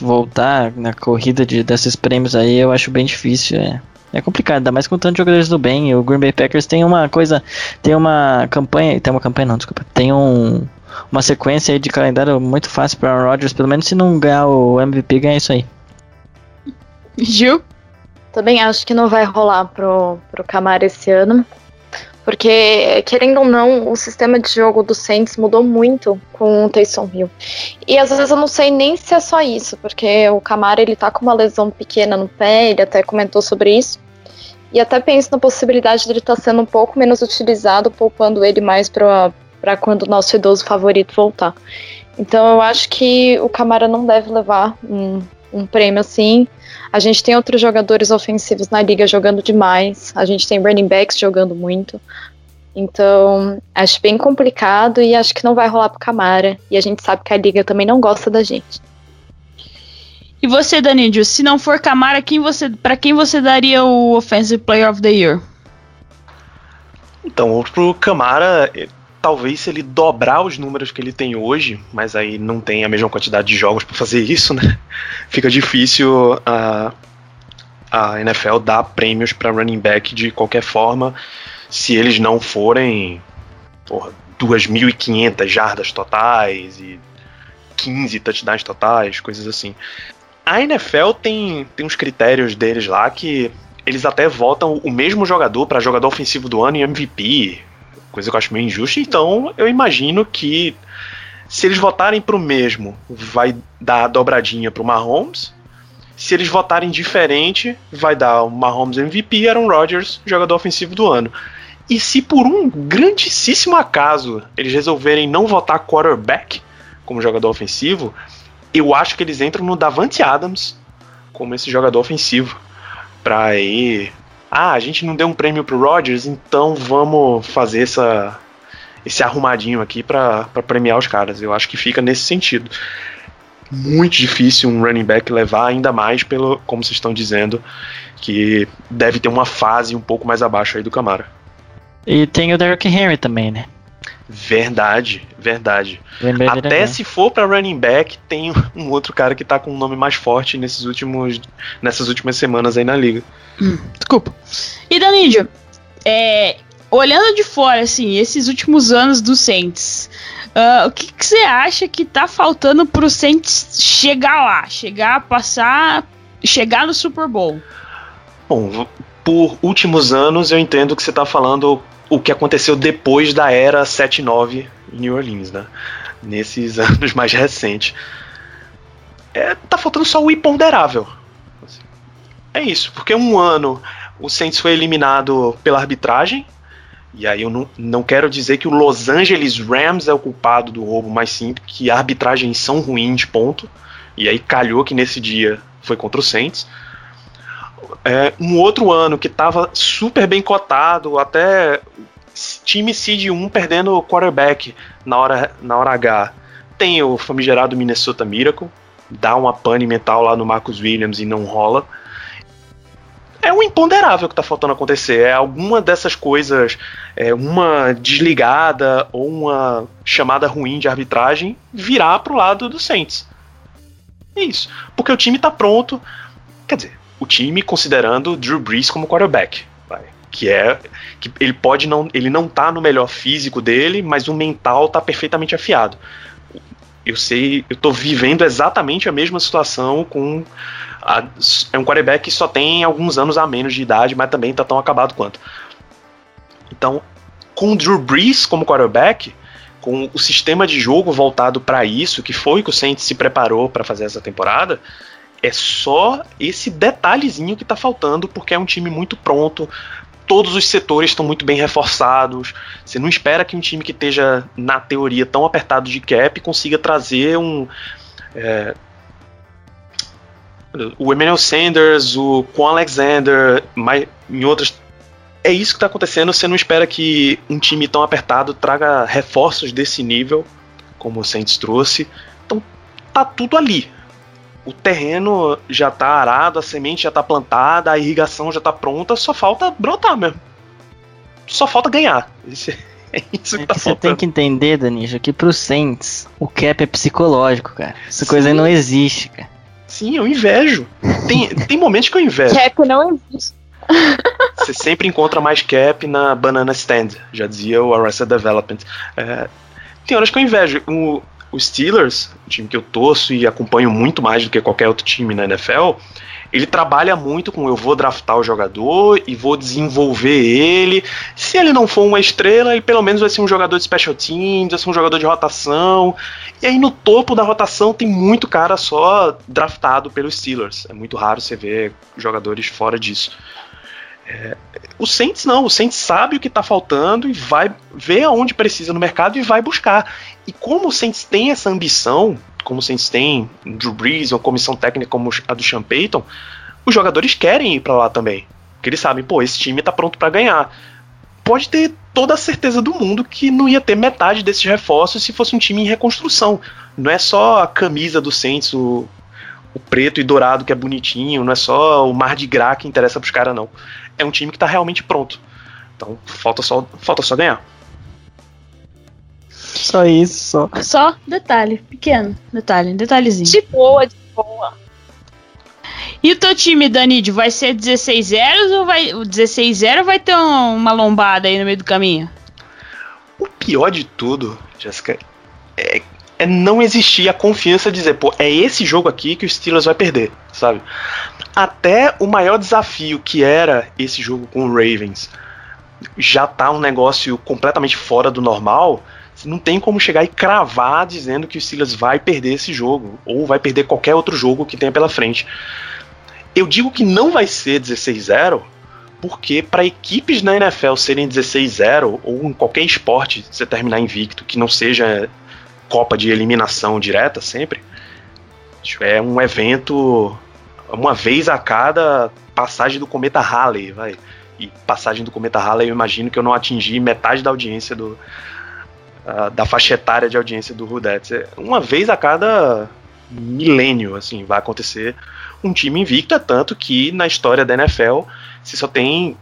Speaker 3: voltar na corrida de, desses prêmios aí, eu acho bem difícil. É. É complicado, ainda mais com tantos jogadores do bem. O Green Bay Packers tem uma coisa, tem uma campanha, tem uma campanha não, desculpa, tem um, uma sequência de calendário muito fácil para Aaron Rodgers, pelo menos se não ganhar o MVP, ganha isso aí.
Speaker 2: Gil?
Speaker 4: Também acho que não vai rolar pro, pro Camara esse ano. Porque, querendo ou não, o sistema de jogo do Saints mudou muito com o Taysom Hill. E às vezes eu não sei nem se é só isso, porque o Camara ele tá com uma lesão pequena no pé, ele até comentou sobre isso. E até penso na possibilidade de ele estar tá sendo um pouco menos utilizado, poupando ele mais para quando o nosso idoso favorito voltar. Então eu acho que o Camara não deve levar um, um prêmio assim. A gente tem outros jogadores ofensivos na liga jogando demais. A gente tem running backs jogando muito. Então, acho bem complicado e acho que não vai rolar pro Camara. E a gente sabe que a liga também não gosta da gente.
Speaker 2: E você, Danídio, se não for Camara, quem você, para quem você daria o Offensive Player of the Year?
Speaker 5: Então, pro Camara, talvez se ele dobrar os números que ele tem hoje, mas aí não tem a mesma quantidade de jogos para fazer isso, né? Fica difícil a, a NFL dar prêmios para running back de qualquer forma, se eles não forem porra, 2.500 jardas totais e 15 touchdowns totais, coisas assim. A NFL tem, tem uns critérios deles lá que eles até votam o mesmo jogador para jogador ofensivo do ano e MVP, coisa que eu acho meio injusta. Então eu imagino que se eles votarem para o mesmo, vai dar a dobradinha para o Mahomes. Se eles votarem diferente, vai dar o Mahomes MVP e Aaron Rodgers jogador ofensivo do ano. E se por um grandíssimo acaso eles resolverem não votar quarterback como jogador ofensivo, eu acho que eles entram no Davante Adams como esse jogador ofensivo para aí ah, a gente não deu um prêmio pro Rodgers, então vamos fazer essa, esse arrumadinho aqui para premiar os caras. Eu acho que fica nesse sentido. Muito difícil um running back levar, ainda mais pelo, como vocês estão dizendo, que deve ter uma fase um pouco mais abaixo aí do Camara.
Speaker 3: E tem o Derrick Henry também, né?
Speaker 5: Verdade, verdade. Até se for para running back, tem um outro cara que tá com um nome mais forte nesses últimos, nessas últimas semanas aí na liga.
Speaker 2: Hum, desculpa. E Danídio, é, olhando de fora, assim, esses últimos anos do Saints, Uh, o que, que você acha que tá faltando pro Saints chegar lá, chegar a passar, chegar no Super Bowl?
Speaker 5: Bom, por últimos anos eu entendo que você tá falando o que aconteceu depois da era 7-9 em New Orleans, né? Nesses anos mais recentes. É, tá faltando só o imponderável. É isso, porque um ano o Saints foi eliminado pela arbitragem, e aí eu não, não quero dizer que o Los Angeles Rams é o culpado do roubo, mas sim que a arbitragem são ruins, ponto. E aí calhou que nesse dia foi contra o Saints. É, um outro ano que estava super bem cotado, até time seed 1 perdendo o quarterback na hora, na hora H. Tem o famigerado Minnesota Miracle, dá uma pane mental lá no Marcus Williams e não rola. É um imponderável que está faltando acontecer. É alguma dessas coisas, é, uma desligada ou uma chamada ruim de arbitragem virar pro lado do Saints. É isso. Porque o time está pronto. Quer dizer, o time considerando Drew Brees como quarterback, vai, que é que ele pode não, ele não tá no melhor físico dele, mas o mental tá perfeitamente afiado. Eu sei, eu tô vivendo exatamente a mesma situação com a, é um quarterback que só tem alguns anos a menos de idade, mas também tá tão acabado quanto. Então, com o Drew Brees como quarterback, com o sistema de jogo voltado para isso, que foi que o Saints se preparou para fazer essa temporada, é só esse detalhezinho que tá faltando, porque é um time muito pronto. Todos os setores estão muito bem reforçados. Você não espera que um time que esteja, na teoria, tão apertado de cap consiga trazer um. É, o Emmanuel Sanders, o Quan Alexander, mais, em outras. É isso que está acontecendo. Você não espera que um time tão apertado traga reforços desse nível, como o Saints trouxe. Então tá tudo ali o terreno já tá arado, a semente já tá plantada, a irrigação já tá pronta, só falta brotar mesmo. Só falta ganhar.
Speaker 3: é isso que é tá que Você tem que entender, Danijo, que pro Saints o cap é psicológico, cara. Essa Sim. coisa aí não existe, cara.
Speaker 5: Sim, eu invejo. Tem, tem momentos que eu invejo.
Speaker 4: Cap não existe.
Speaker 5: Você sempre encontra mais cap na banana stand, já dizia o Arrested Development. É, tem horas que eu invejo. O, o Steelers, o time que eu torço e acompanho muito mais do que qualquer outro time na NFL, ele trabalha muito com eu vou draftar o jogador e vou desenvolver ele. Se ele não for uma estrela, ele pelo menos vai ser um jogador de special teams, vai ser um jogador de rotação. E aí no topo da rotação tem muito cara só draftado pelos Steelers. É muito raro você ver jogadores fora disso. O Saints não, o Saints sabe o que está faltando e vai ver aonde precisa no mercado e vai buscar. E como o Saints tem essa ambição, como o Saints tem Drew Brees, uma comissão técnica como a do Sean Payton, os jogadores querem ir para lá também. Porque eles sabem, pô, esse time está pronto para ganhar. Pode ter toda a certeza do mundo que não ia ter metade desses reforços se fosse um time em reconstrução. Não é só a camisa do Saints, o, o preto e dourado que é bonitinho, não é só o mar de gra que interessa pros caras, não é um time que está realmente pronto. Então falta só, falta só ganhar.
Speaker 3: Só isso, só.
Speaker 2: Só detalhe, pequeno, detalhe, detalhezinho.
Speaker 4: De boa, de boa.
Speaker 2: E o teu time, Danide, vai ser 16-0 ou vai. 16-0 vai ter uma lombada aí no meio do caminho?
Speaker 5: O pior de tudo, Jessica, é, é não existir a confiança de dizer, pô, é esse jogo aqui que o Steelers vai perder, sabe? Até o maior desafio que era esse jogo com o Ravens já tá um negócio completamente fora do normal, não tem como chegar e cravar dizendo que o Steelers vai perder esse jogo ou vai perder qualquer outro jogo que tenha pela frente. Eu digo que não vai ser 16-0 porque para equipes na NFL serem 16-0 ou em qualquer esporte você terminar invicto que não seja Copa de eliminação direta sempre, é um evento uma vez a cada passagem do cometa Halley, vai. E passagem do cometa Halley, eu imagino que eu não atingi metade da audiência do uh, da faixa etária de audiência do Rudettes. É, uma vez a cada milênio, assim, vai acontecer um time invicto, tanto que na história da NFL você só tem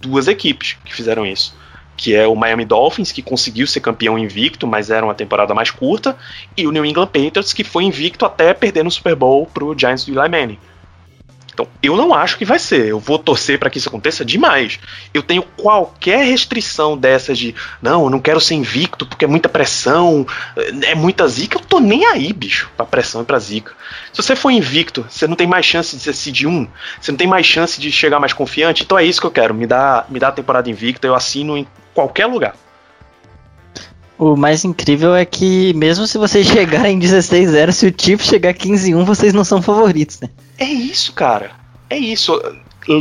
Speaker 5: duas equipes que fizeram isso que é o Miami Dolphins, que conseguiu ser campeão invicto, mas era uma temporada mais curta, e o New England Patriots, que foi invicto até perder no Super Bowl pro Giants do Eli Manning. Então, eu não acho que vai ser. Eu vou torcer para que isso aconteça demais. Eu tenho qualquer restrição dessas de, não, eu não quero ser invicto porque é muita pressão, é muita zica. Eu tô nem aí, bicho, pra pressão e pra zica. Se você for invicto, você não tem mais chance de ser seed 1, você não tem mais chance de chegar mais confiante. Então é isso que eu quero. Me dá, me dá a temporada invicta, eu assino em qualquer lugar.
Speaker 3: O mais incrível é que, mesmo se vocês chegarem 16-0, se o Chiefs chegar 15-1, vocês não são favoritos, né?
Speaker 5: É isso, cara. É isso.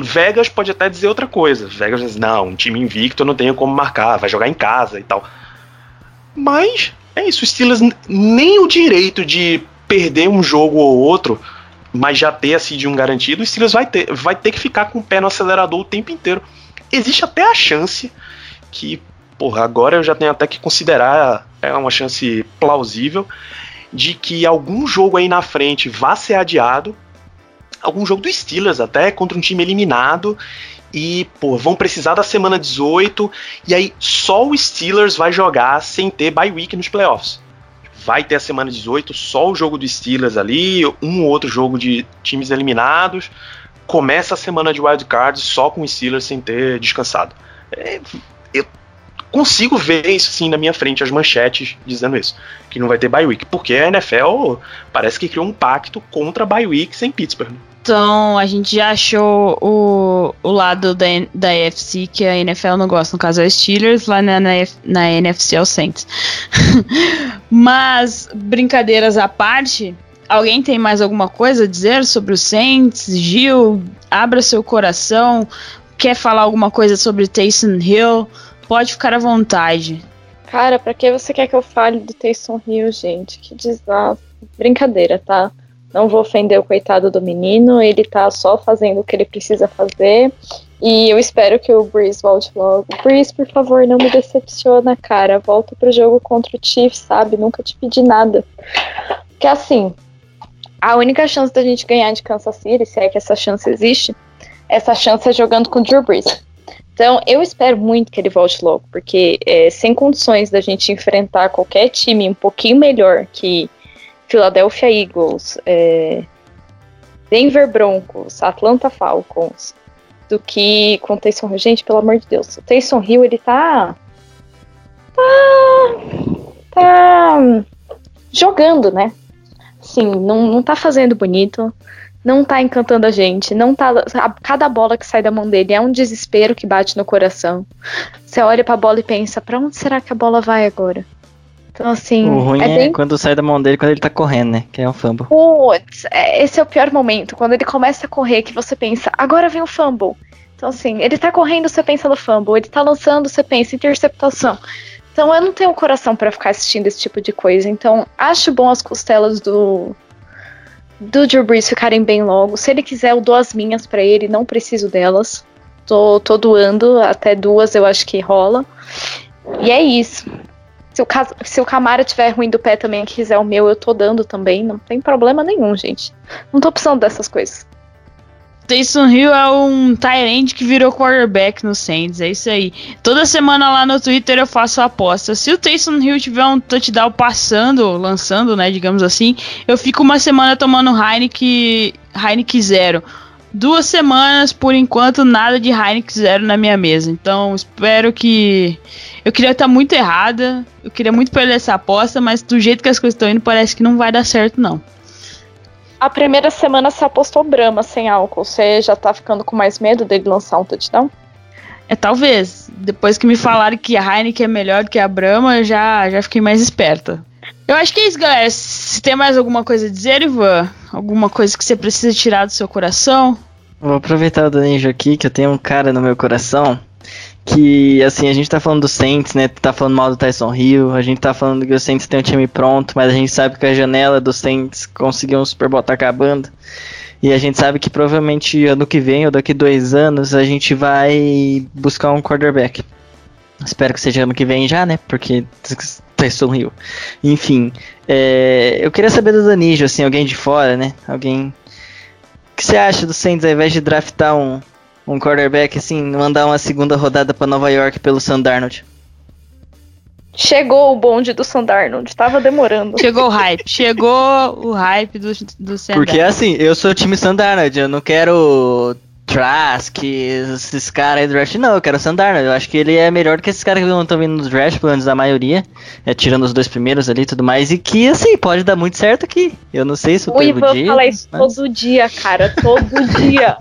Speaker 5: Vegas pode até dizer outra coisa. Vegas diz, não, um time invicto eu não tenho como marcar, vai jogar em casa e tal. Mas é isso, o Steelers nem o direito de perder um jogo ou outro, mas já ter a seed um garantido, o Steelers vai ter, vai ter que ficar com o pé no acelerador o tempo inteiro. Existe até a chance que porra, agora eu já tenho até que considerar é uma chance plausível de que algum jogo aí na frente vá ser adiado, algum jogo do Steelers até contra um time eliminado e pô, vão precisar da semana 18 e aí só o Steelers vai jogar sem ter bye week nos playoffs. Vai ter a semana 18, só o jogo do Steelers ali, um ou outro jogo de times eliminados. Começa a semana de wild card só com o Steelers sem ter descansado. É, eu consigo ver isso sim na minha frente, as manchetes dizendo isso, que não vai ter bye week, porque a NFL parece que criou um pacto contra bye weeks em Pittsburgh.
Speaker 2: Então, a gente já achou o, o lado da, da NFC que a NFL não gosta, no caso é o Steelers, lá na, na, na NFC é o Saints. Mas, brincadeiras à parte, alguém tem mais alguma coisa a dizer sobre o Saints? Gil, abra seu coração, quer falar alguma coisa sobre Taysom Hill? Pode ficar à vontade.
Speaker 4: Cara, pra que você quer que eu fale do Taysom Hill, gente? Que desastre. Brincadeira, tá? Não vou ofender o coitado do menino, ele tá só fazendo o que ele precisa fazer. E eu espero que o Breeze volte logo. Breeze, por favor, não me decepciona, cara. Volta pro jogo contra o Chiefs, sabe? Nunca te pedi nada. Que assim, a única chance da gente ganhar de Kansas City, se é que essa chance existe, essa chance é jogando com o Drew Brees. Então, eu espero muito que ele volte logo, porque é, sem condições da gente enfrentar qualquer time um pouquinho melhor que Philadelphia Eagles, é, Denver Broncos, Atlanta Falcons, do que com o Taysom Hill. Gente, pelo amor de Deus, o Taysom Hill, ele tá. tá. tá. jogando, né? Sim, não, não tá fazendo bonito não tá encantando a gente, não tá. A, cada bola que sai da mão dele é um desespero que bate no coração. Você olha pra bola e pensa, pra onde será que a bola vai agora? Então, assim.
Speaker 3: O ruim é, é bem... quando sai da mão dele quando ele tá correndo, né? Que é um fumble.
Speaker 4: Putz, é, esse é o pior momento. Quando ele começa a correr, que você pensa, agora vem o fumble. Então, assim, ele tá correndo, você pensa no fumble. Ele tá lançando, você pensa interceptação. Então, eu não tenho coração para ficar assistindo esse tipo de coisa. Então, acho bom as costelas do, do Drew Brees ficarem bem logo. Se ele quiser, eu dou as minhas para ele, não preciso delas. Tô, tô doando, até duas eu acho que rola. E é isso. Se o, se o Camara tiver ruim do pé também, quiser o meu, eu tô dando também. Não tem problema nenhum, gente. Não tô precisando dessas coisas.
Speaker 2: Taysom Hill é um Tyrant que virou quarterback no Saints, é isso aí. Toda semana lá no Twitter eu faço aposta. Se o Taysom Hill tiver um touchdown passando, lançando, né, digamos assim, eu fico uma semana tomando Heineken, Heineken zero. Duas semanas, por enquanto, nada de Heineken zero na minha mesa. Então, espero que. Eu queria estar muito errada, eu queria muito perder essa aposta, mas do jeito que as coisas estão indo, parece que não vai dar certo, não
Speaker 4: a primeira semana você apostou Brahma sem álcool. Você já tá ficando com mais medo dele lançar um touchdown?
Speaker 2: É, talvez. Depois que me falaram que a Heineken é melhor do que a Brahma, eu já, já fiquei mais esperta. Eu acho que é isso, galera. Se tem mais alguma coisa a dizer, Ivan? Alguma coisa que você precisa tirar do seu coração?
Speaker 3: Vou aproveitar o Daninjo aqui, que eu tenho um cara no meu coração que, assim, a gente tá falando do Saints, né? Tá falando mal do Tyson Hill, a gente tá falando que o Saints tem um time pronto, mas a gente sabe que a janela do Saints conseguiu um Super Bowl tá acabando. E a gente sabe que provavelmente ano que vem ou daqui dois anos a gente vai buscar um quarterback. Espero que seja ano que vem já, né? Porque Tyson Hill. Enfim, é, eu queria saber do Danijo, assim, alguém de fora, né? Alguém. O que você acha do Saints ao invés de draftar um, um quarterback assim, mandar uma segunda rodada para Nova York pelo Sam Darnold?
Speaker 4: Chegou o bonde do Sandarnold, tava demorando.
Speaker 2: Chegou o hype, chegou o hype do, do Sandarnold.
Speaker 3: Porque assim, eu sou time Sandarnold, eu não quero Trask, esses caras aí do draft, não, eu quero o Sandarnold. Eu acho que ele é melhor do que esses caras que não estão vindo no draft, pelo menos a maioria, é, tirando os dois primeiros ali e tudo mais, e que assim, pode dar muito certo aqui. Eu não sei se o
Speaker 4: O Ivan fala isso
Speaker 3: mas...
Speaker 4: todo dia, cara, todo dia.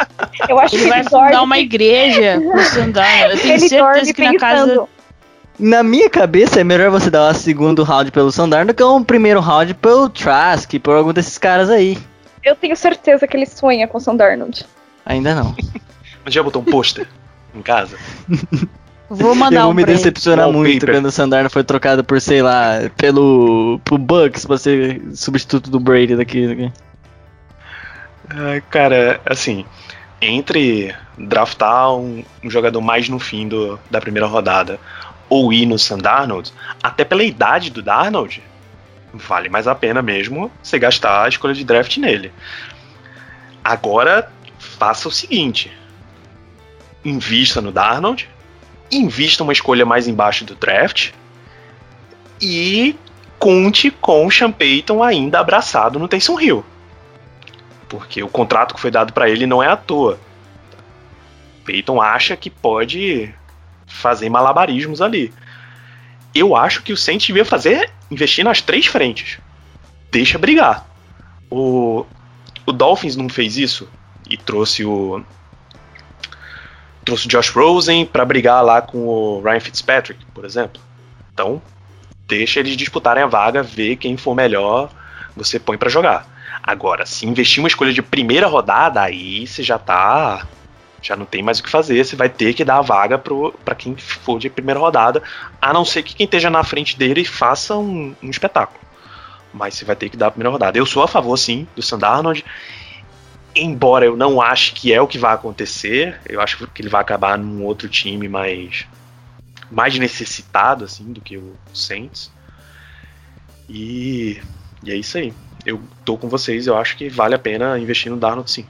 Speaker 4: Eu acho
Speaker 2: Ele
Speaker 4: que
Speaker 2: vai
Speaker 4: ele dorme,
Speaker 2: fundar uma igreja pro Sandarnold. Eu tenho
Speaker 4: ele
Speaker 2: certeza que na casa.
Speaker 3: Na minha cabeça, é melhor você dar o segundo round pelo Sandarnold do que um primeiro round pelo Trask, por algum desses caras aí.
Speaker 4: Eu tenho certeza que ele sonha com o Sandarnold.
Speaker 3: Ainda não.
Speaker 5: Mas já botou um pôster em casa?
Speaker 2: Vou mandar
Speaker 3: eu vou
Speaker 2: um
Speaker 3: me decepcionar muito quando o Sandarno foi trocado por, sei lá, pelo pro Bucks pra ser substituto do Brady daqui. daqui.
Speaker 5: Ah, cara, assim, entre draftar um, um jogador mais no fim do, da primeira rodada ou ir no Sam Darnold, até pela idade do Darnold, vale mais a pena mesmo você gastar a escolha de draft nele. Agora, faça o seguinte: invista no Darnold, invista uma escolha mais embaixo do draft e conte com o Sean Payton ainda abraçado no Taysom Hill. Porque o contrato que foi dado para ele não é à toa. Peyton acha que pode fazer malabarismos ali. Eu acho que o Saints devia fazer investir nas três frentes. Deixa brigar. O, o Dolphins não fez isso e trouxe o trouxe o Josh Rosen para brigar lá com o Ryan Fitzpatrick, por exemplo. Então, deixa eles disputarem a vaga, ver quem for melhor, você põe para jogar. Agora, se investir uma escolha de primeira rodada, aí você já tá. Já não tem mais o que fazer, você vai ter que dar a vaga para quem for de primeira rodada, a não ser que quem esteja na frente dele faça um, um espetáculo. Mas você vai ter que dar a primeira rodada. Eu sou a favor, sim, do Sandarnold. Embora eu não ache que é o que vai acontecer, eu acho que ele vai acabar num outro time mais mais necessitado assim do que o Saints. E, e é isso aí. Eu tô com vocês, eu acho que vale a pena investir no Darnold sim.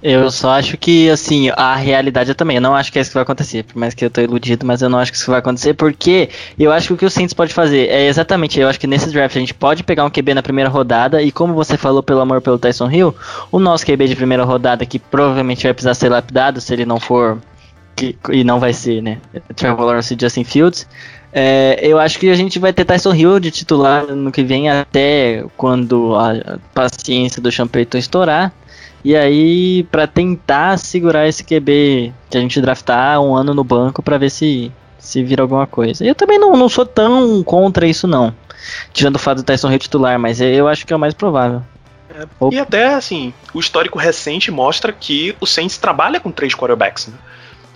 Speaker 3: Eu só acho que, assim, a realidade eu também. Eu não acho que é isso que vai acontecer. Por mais que eu tô iludido, mas eu não acho que isso vai acontecer. Porque eu acho que o que o Saints pode fazer é exatamente. Eu acho que nesse draft a gente pode pegar um QB na primeira rodada. E como você falou, pelo amor pelo Tyson Hill, o nosso QB de primeira rodada, que provavelmente vai precisar ser lapidado se ele não for. E não vai ser, né? Trevor Lawrence e Justin Fields. É, eu acho que a gente vai ter Tyson Hill de titular no que vem até quando a paciência do Champeyton estourar. E aí, para tentar segurar esse QB que a gente draftar um ano no banco para ver se, se vira alguma coisa. Eu também não, não sou tão contra isso, não. Tirando o fato do Tyson Hill titular, mas eu acho que é o mais provável.
Speaker 5: É, e até, assim, o histórico recente mostra que o Saints trabalha com três quarterbacks, né?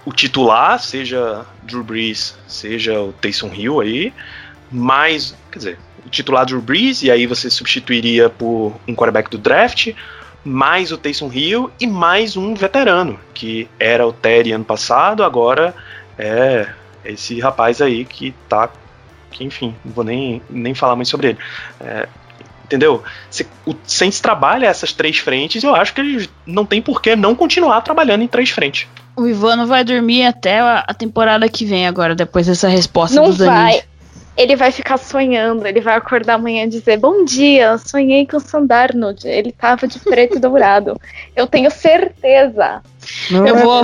Speaker 5: O titular, seja Drew Brees, seja o Taysom Hill aí, mais, quer dizer, o titular Drew Brees, e aí você substituiria por um quarterback do draft, mais o Taysom Hill e mais um veterano, que era o Terry ano passado, agora é esse rapaz aí que tá. Que enfim, não vou nem, nem falar muito sobre ele. É, entendeu? Se, o Saints trabalha essas três frentes, eu acho que eles não tem por que não continuar trabalhando em três frentes.
Speaker 2: O Ivano vai dormir até a, a temporada que vem agora, depois dessa resposta
Speaker 4: Não
Speaker 2: do Danilo.
Speaker 4: vai. Ele vai ficar sonhando, ele vai acordar amanhã e dizer: Bom dia, sonhei com o Sandarnold. Ele tava de preto e dourado. Eu tenho certeza.
Speaker 3: Não
Speaker 2: Eu
Speaker 3: é
Speaker 2: vou.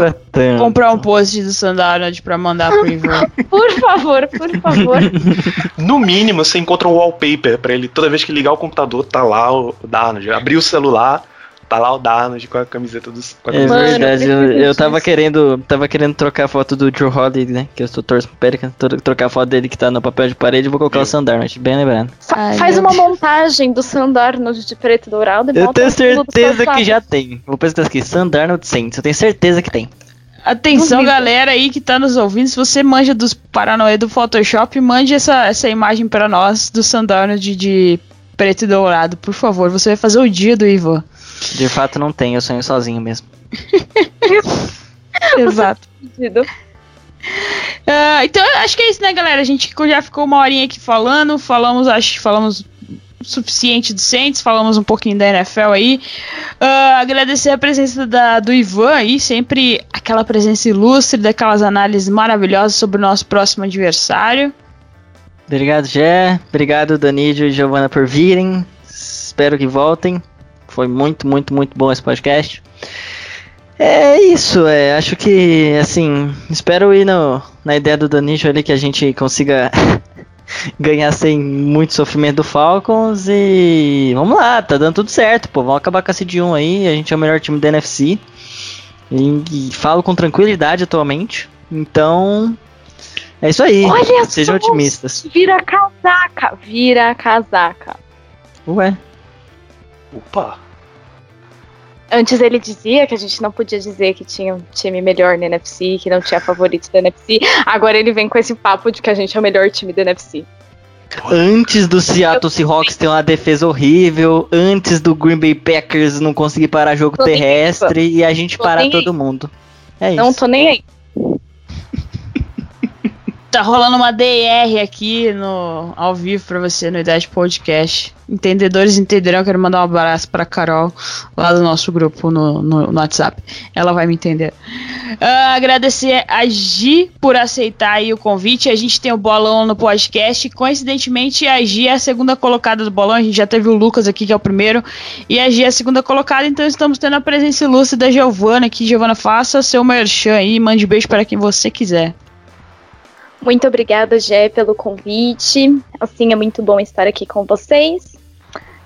Speaker 2: Comprar um post do Sandarnold pra mandar pro Ivan.
Speaker 4: Por favor, por favor.
Speaker 5: No mínimo, você encontra um wallpaper pra ele, toda vez que ligar o computador, tá lá o Darnold. Abrir o celular, tá lá o Darnold com a camiseta dos. Com a
Speaker 3: É
Speaker 5: camiseta
Speaker 4: Mano,
Speaker 3: verdade, eu,
Speaker 4: preciso
Speaker 3: eu tava querendo, tava querendo trocar a foto do Drew Holiday, né? Que eu sou torço pro Pelican, tro- trocar a foto dele que tá no papel de parede e vou colocar o Sandarnold, bem lembrado.
Speaker 4: Fa-
Speaker 2: Ai,
Speaker 4: faz uma
Speaker 2: Deus.
Speaker 4: montagem do Sandarnold de preto e dourado e
Speaker 3: Eu tenho certeza que já tem. Vou pesquisar aqui, Sandarnold Saints, eu tenho certeza que tem.
Speaker 2: Atenção,
Speaker 4: Duvido.
Speaker 2: galera aí que tá nos ouvindo, se você manja dos Paranoia do Photoshop, mande essa, essa imagem pra nós do Sandarnold de, de preto e dourado, por favor. Você vai fazer o dia do Ivan.
Speaker 3: De fato não tem, eu sonho sozinho mesmo.
Speaker 2: Exato. Ah, então, acho que é isso, né, galera? A gente já ficou uma horinha aqui falando, falamos, acho que falamos o suficiente do Saints, falamos um pouquinho da NFL aí. Ah, agradecer a presença da, do Ivan aí, sempre aquela presença ilustre, daquelas análises maravilhosas sobre o nosso próximo adversário.
Speaker 3: Obrigado, Gé. Obrigado, Danídio e Giovana, por virem. Espero que voltem. Foi muito, muito, muito bom esse podcast. É isso, é. Acho que, assim, espero ir no, na ideia do Danídio ali que a gente consiga ganhar sem muito sofrimento do Falcons e vamos lá, tá dando tudo certo, pô. Vamos acabar com a Cid 1 aí, a gente é o melhor time da NFC. E, e falo com tranquilidade atualmente. Então, é isso aí.
Speaker 4: Olha
Speaker 3: Sejam
Speaker 4: só,
Speaker 3: otimistas.
Speaker 4: Vira casaca, vira casaca.
Speaker 3: Ué,
Speaker 5: Opa!
Speaker 4: Antes ele dizia que a gente não podia dizer que tinha um time melhor na NFC, que não tinha favorito da NFC. Agora ele vem com esse papo de que a gente é o melhor time da NFC.
Speaker 3: antes do Seattle Seahawks ter uma defesa horrível, antes do Green Bay Packers não conseguir parar jogo
Speaker 4: Tô
Speaker 3: terrestre e a gente
Speaker 4: Tô
Speaker 3: parar todo mundo. É
Speaker 4: Não
Speaker 3: isso.
Speaker 4: tô nem aí.
Speaker 2: Tá rolando uma DR aqui no ao vivo pra você no Idade Podcast. Entendedores entenderão. Quero mandar um abraço pra Carol lá do nosso grupo no, no, no WhatsApp. Ela vai me entender. Ah, agradecer a Gi por aceitar aí o convite. A gente tem o bolão no podcast. Coincidentemente, a Gi é a segunda colocada do bolão. A gente já teve o Lucas aqui, que é o primeiro. E a Gi é a segunda colocada. Então estamos tendo a presença ilustre da Giovana aqui. Giovana, faça seu merchan aí. Mande beijo para quem você quiser.
Speaker 4: Muito obrigada, Gé, pelo convite. Assim, é muito bom estar aqui com vocês.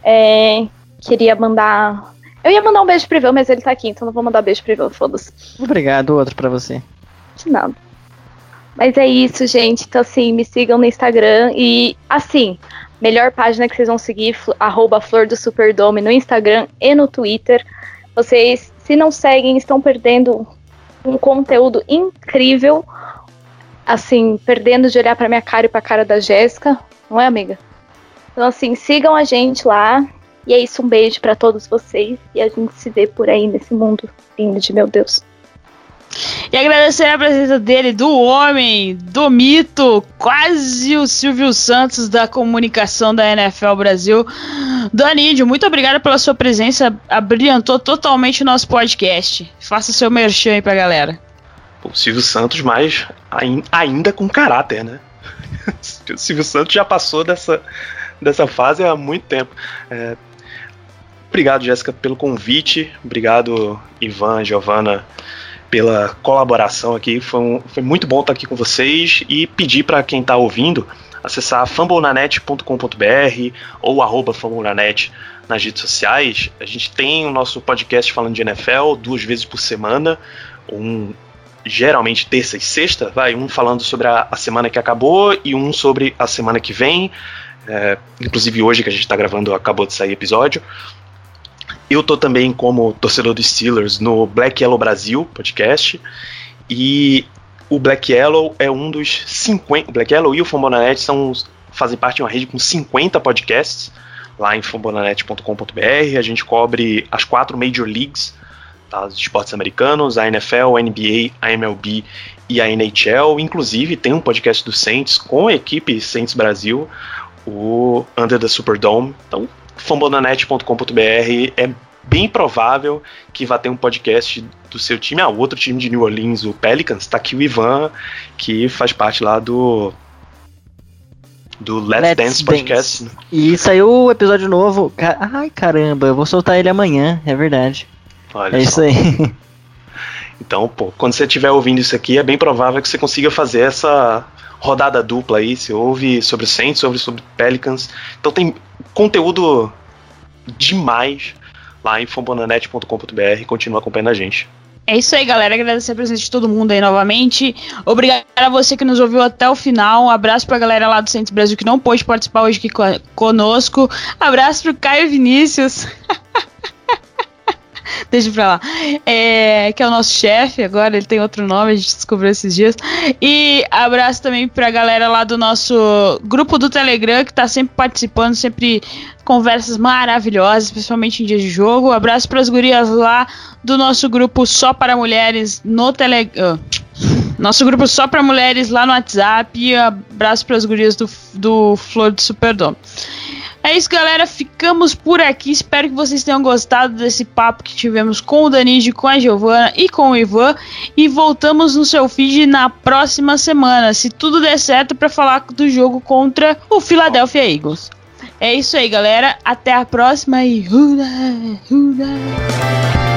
Speaker 4: É, queria mandar. Eu ia mandar um beijo pro Ivan, mas ele tá aqui, então não vou mandar beijo pro Ivan, foda-se.
Speaker 3: Obrigado, outro pra você.
Speaker 4: De nada. Mas é isso, gente. Então, assim, me sigam no Instagram. E, assim, melhor página que vocês vão seguir, arroba Flor do Superdome no Instagram e no Twitter. Vocês, se não seguem, estão perdendo um conteúdo incrível. Assim, perdendo de olhar pra minha cara e pra cara da Jéssica. Não é, amiga? Então, assim, sigam a gente lá. E é isso, um beijo pra todos vocês. E a gente se vê por aí nesse mundo lindo de meu Deus.
Speaker 2: E agradecer a presença dele, do homem, do mito, quase o Silvio Santos da comunicação da NFL Brasil. Danídio, muito obrigado pela sua presença, abrilhantou totalmente o nosso podcast. Faça seu merchan aí pra galera.
Speaker 5: O Silvio Santos, mas ain- ainda com caráter, né? o Silvio Santos já passou dessa, dessa fase há muito tempo. É, obrigado, Jéssica, pelo convite. Obrigado, Ivan, Giovana, pela colaboração aqui. Foi, um- foi muito bom estar aqui com vocês e pedir para quem está ouvindo acessar fumblenanet.com.br ou arroba fumblenanet nas redes sociais. A gente tem o nosso podcast falando de NFL duas vezes por semana. Um geralmente terça e sexta, vai um falando sobre a, a semana que acabou e um sobre a semana que vem. É, inclusive hoje que a gente está gravando acabou de sair episódio. Eu tô também como torcedor dos Steelers no Black Yellow Brasil podcast e o Black Yellow é um dos 50. O Black Yellow e o Fambonanet são fazem parte de uma rede com 50 podcasts lá em fambonanet.com.br. A gente cobre as quatro Major Leagues tá, os esportes americanos, a NFL, a NBA, a MLB e a NHL. Inclusive, tem um podcast do Saints com a equipe Saints Brasil, o Under the Superdome. Então, fambonanet.com.br é bem provável que vá ter um podcast do seu time. Ah, o outro time de New Orleans, o Pelicans, tá aqui o Ivan, que faz parte lá do do Let's,
Speaker 3: Let's
Speaker 5: Dance podcast. né?
Speaker 3: E saiu o episódio novo. Ai, caramba, eu vou soltar ele amanhã, é verdade.
Speaker 5: Olha
Speaker 3: é
Speaker 5: só.
Speaker 3: isso aí.
Speaker 5: Então, pô, quando você estiver ouvindo isso aqui, é bem provável que você consiga fazer essa rodada dupla aí. Você ouve sobre o Saints, sobre sobre Pelicans. Então tem conteúdo demais lá em fambonanet.com.br. Continua acompanhando a gente.
Speaker 2: É isso aí, galera. Agradecer a presença de todo mundo aí novamente. Obrigado a você que nos ouviu até o final. Um abraço pra galera lá do Centros Brasil que não pôde participar hoje aqui co- conosco. Abraço pro Caio Vinícius. Deixa pra lá. É, que é o nosso chefe agora, ele tem outro nome, a gente descobriu esses dias. E abraço também pra galera lá do nosso grupo do Telegram, que tá sempre participando, sempre conversas maravilhosas, principalmente em dias de jogo. Abraço pras gurias lá do nosso grupo só para mulheres no Telegram. Nosso grupo só para mulheres lá no WhatsApp. E abraço pras gurias do, do Flor do Superdome. É isso, galera. Ficamos por aqui. Espero que vocês tenham gostado desse papo que tivemos com o Danige, com a Giovana e com o Ivan. E voltamos no seu feed na próxima semana, se tudo der certo, para falar do jogo contra o Philadelphia Eagles. É isso aí, galera. Até a próxima e. Hura, hura.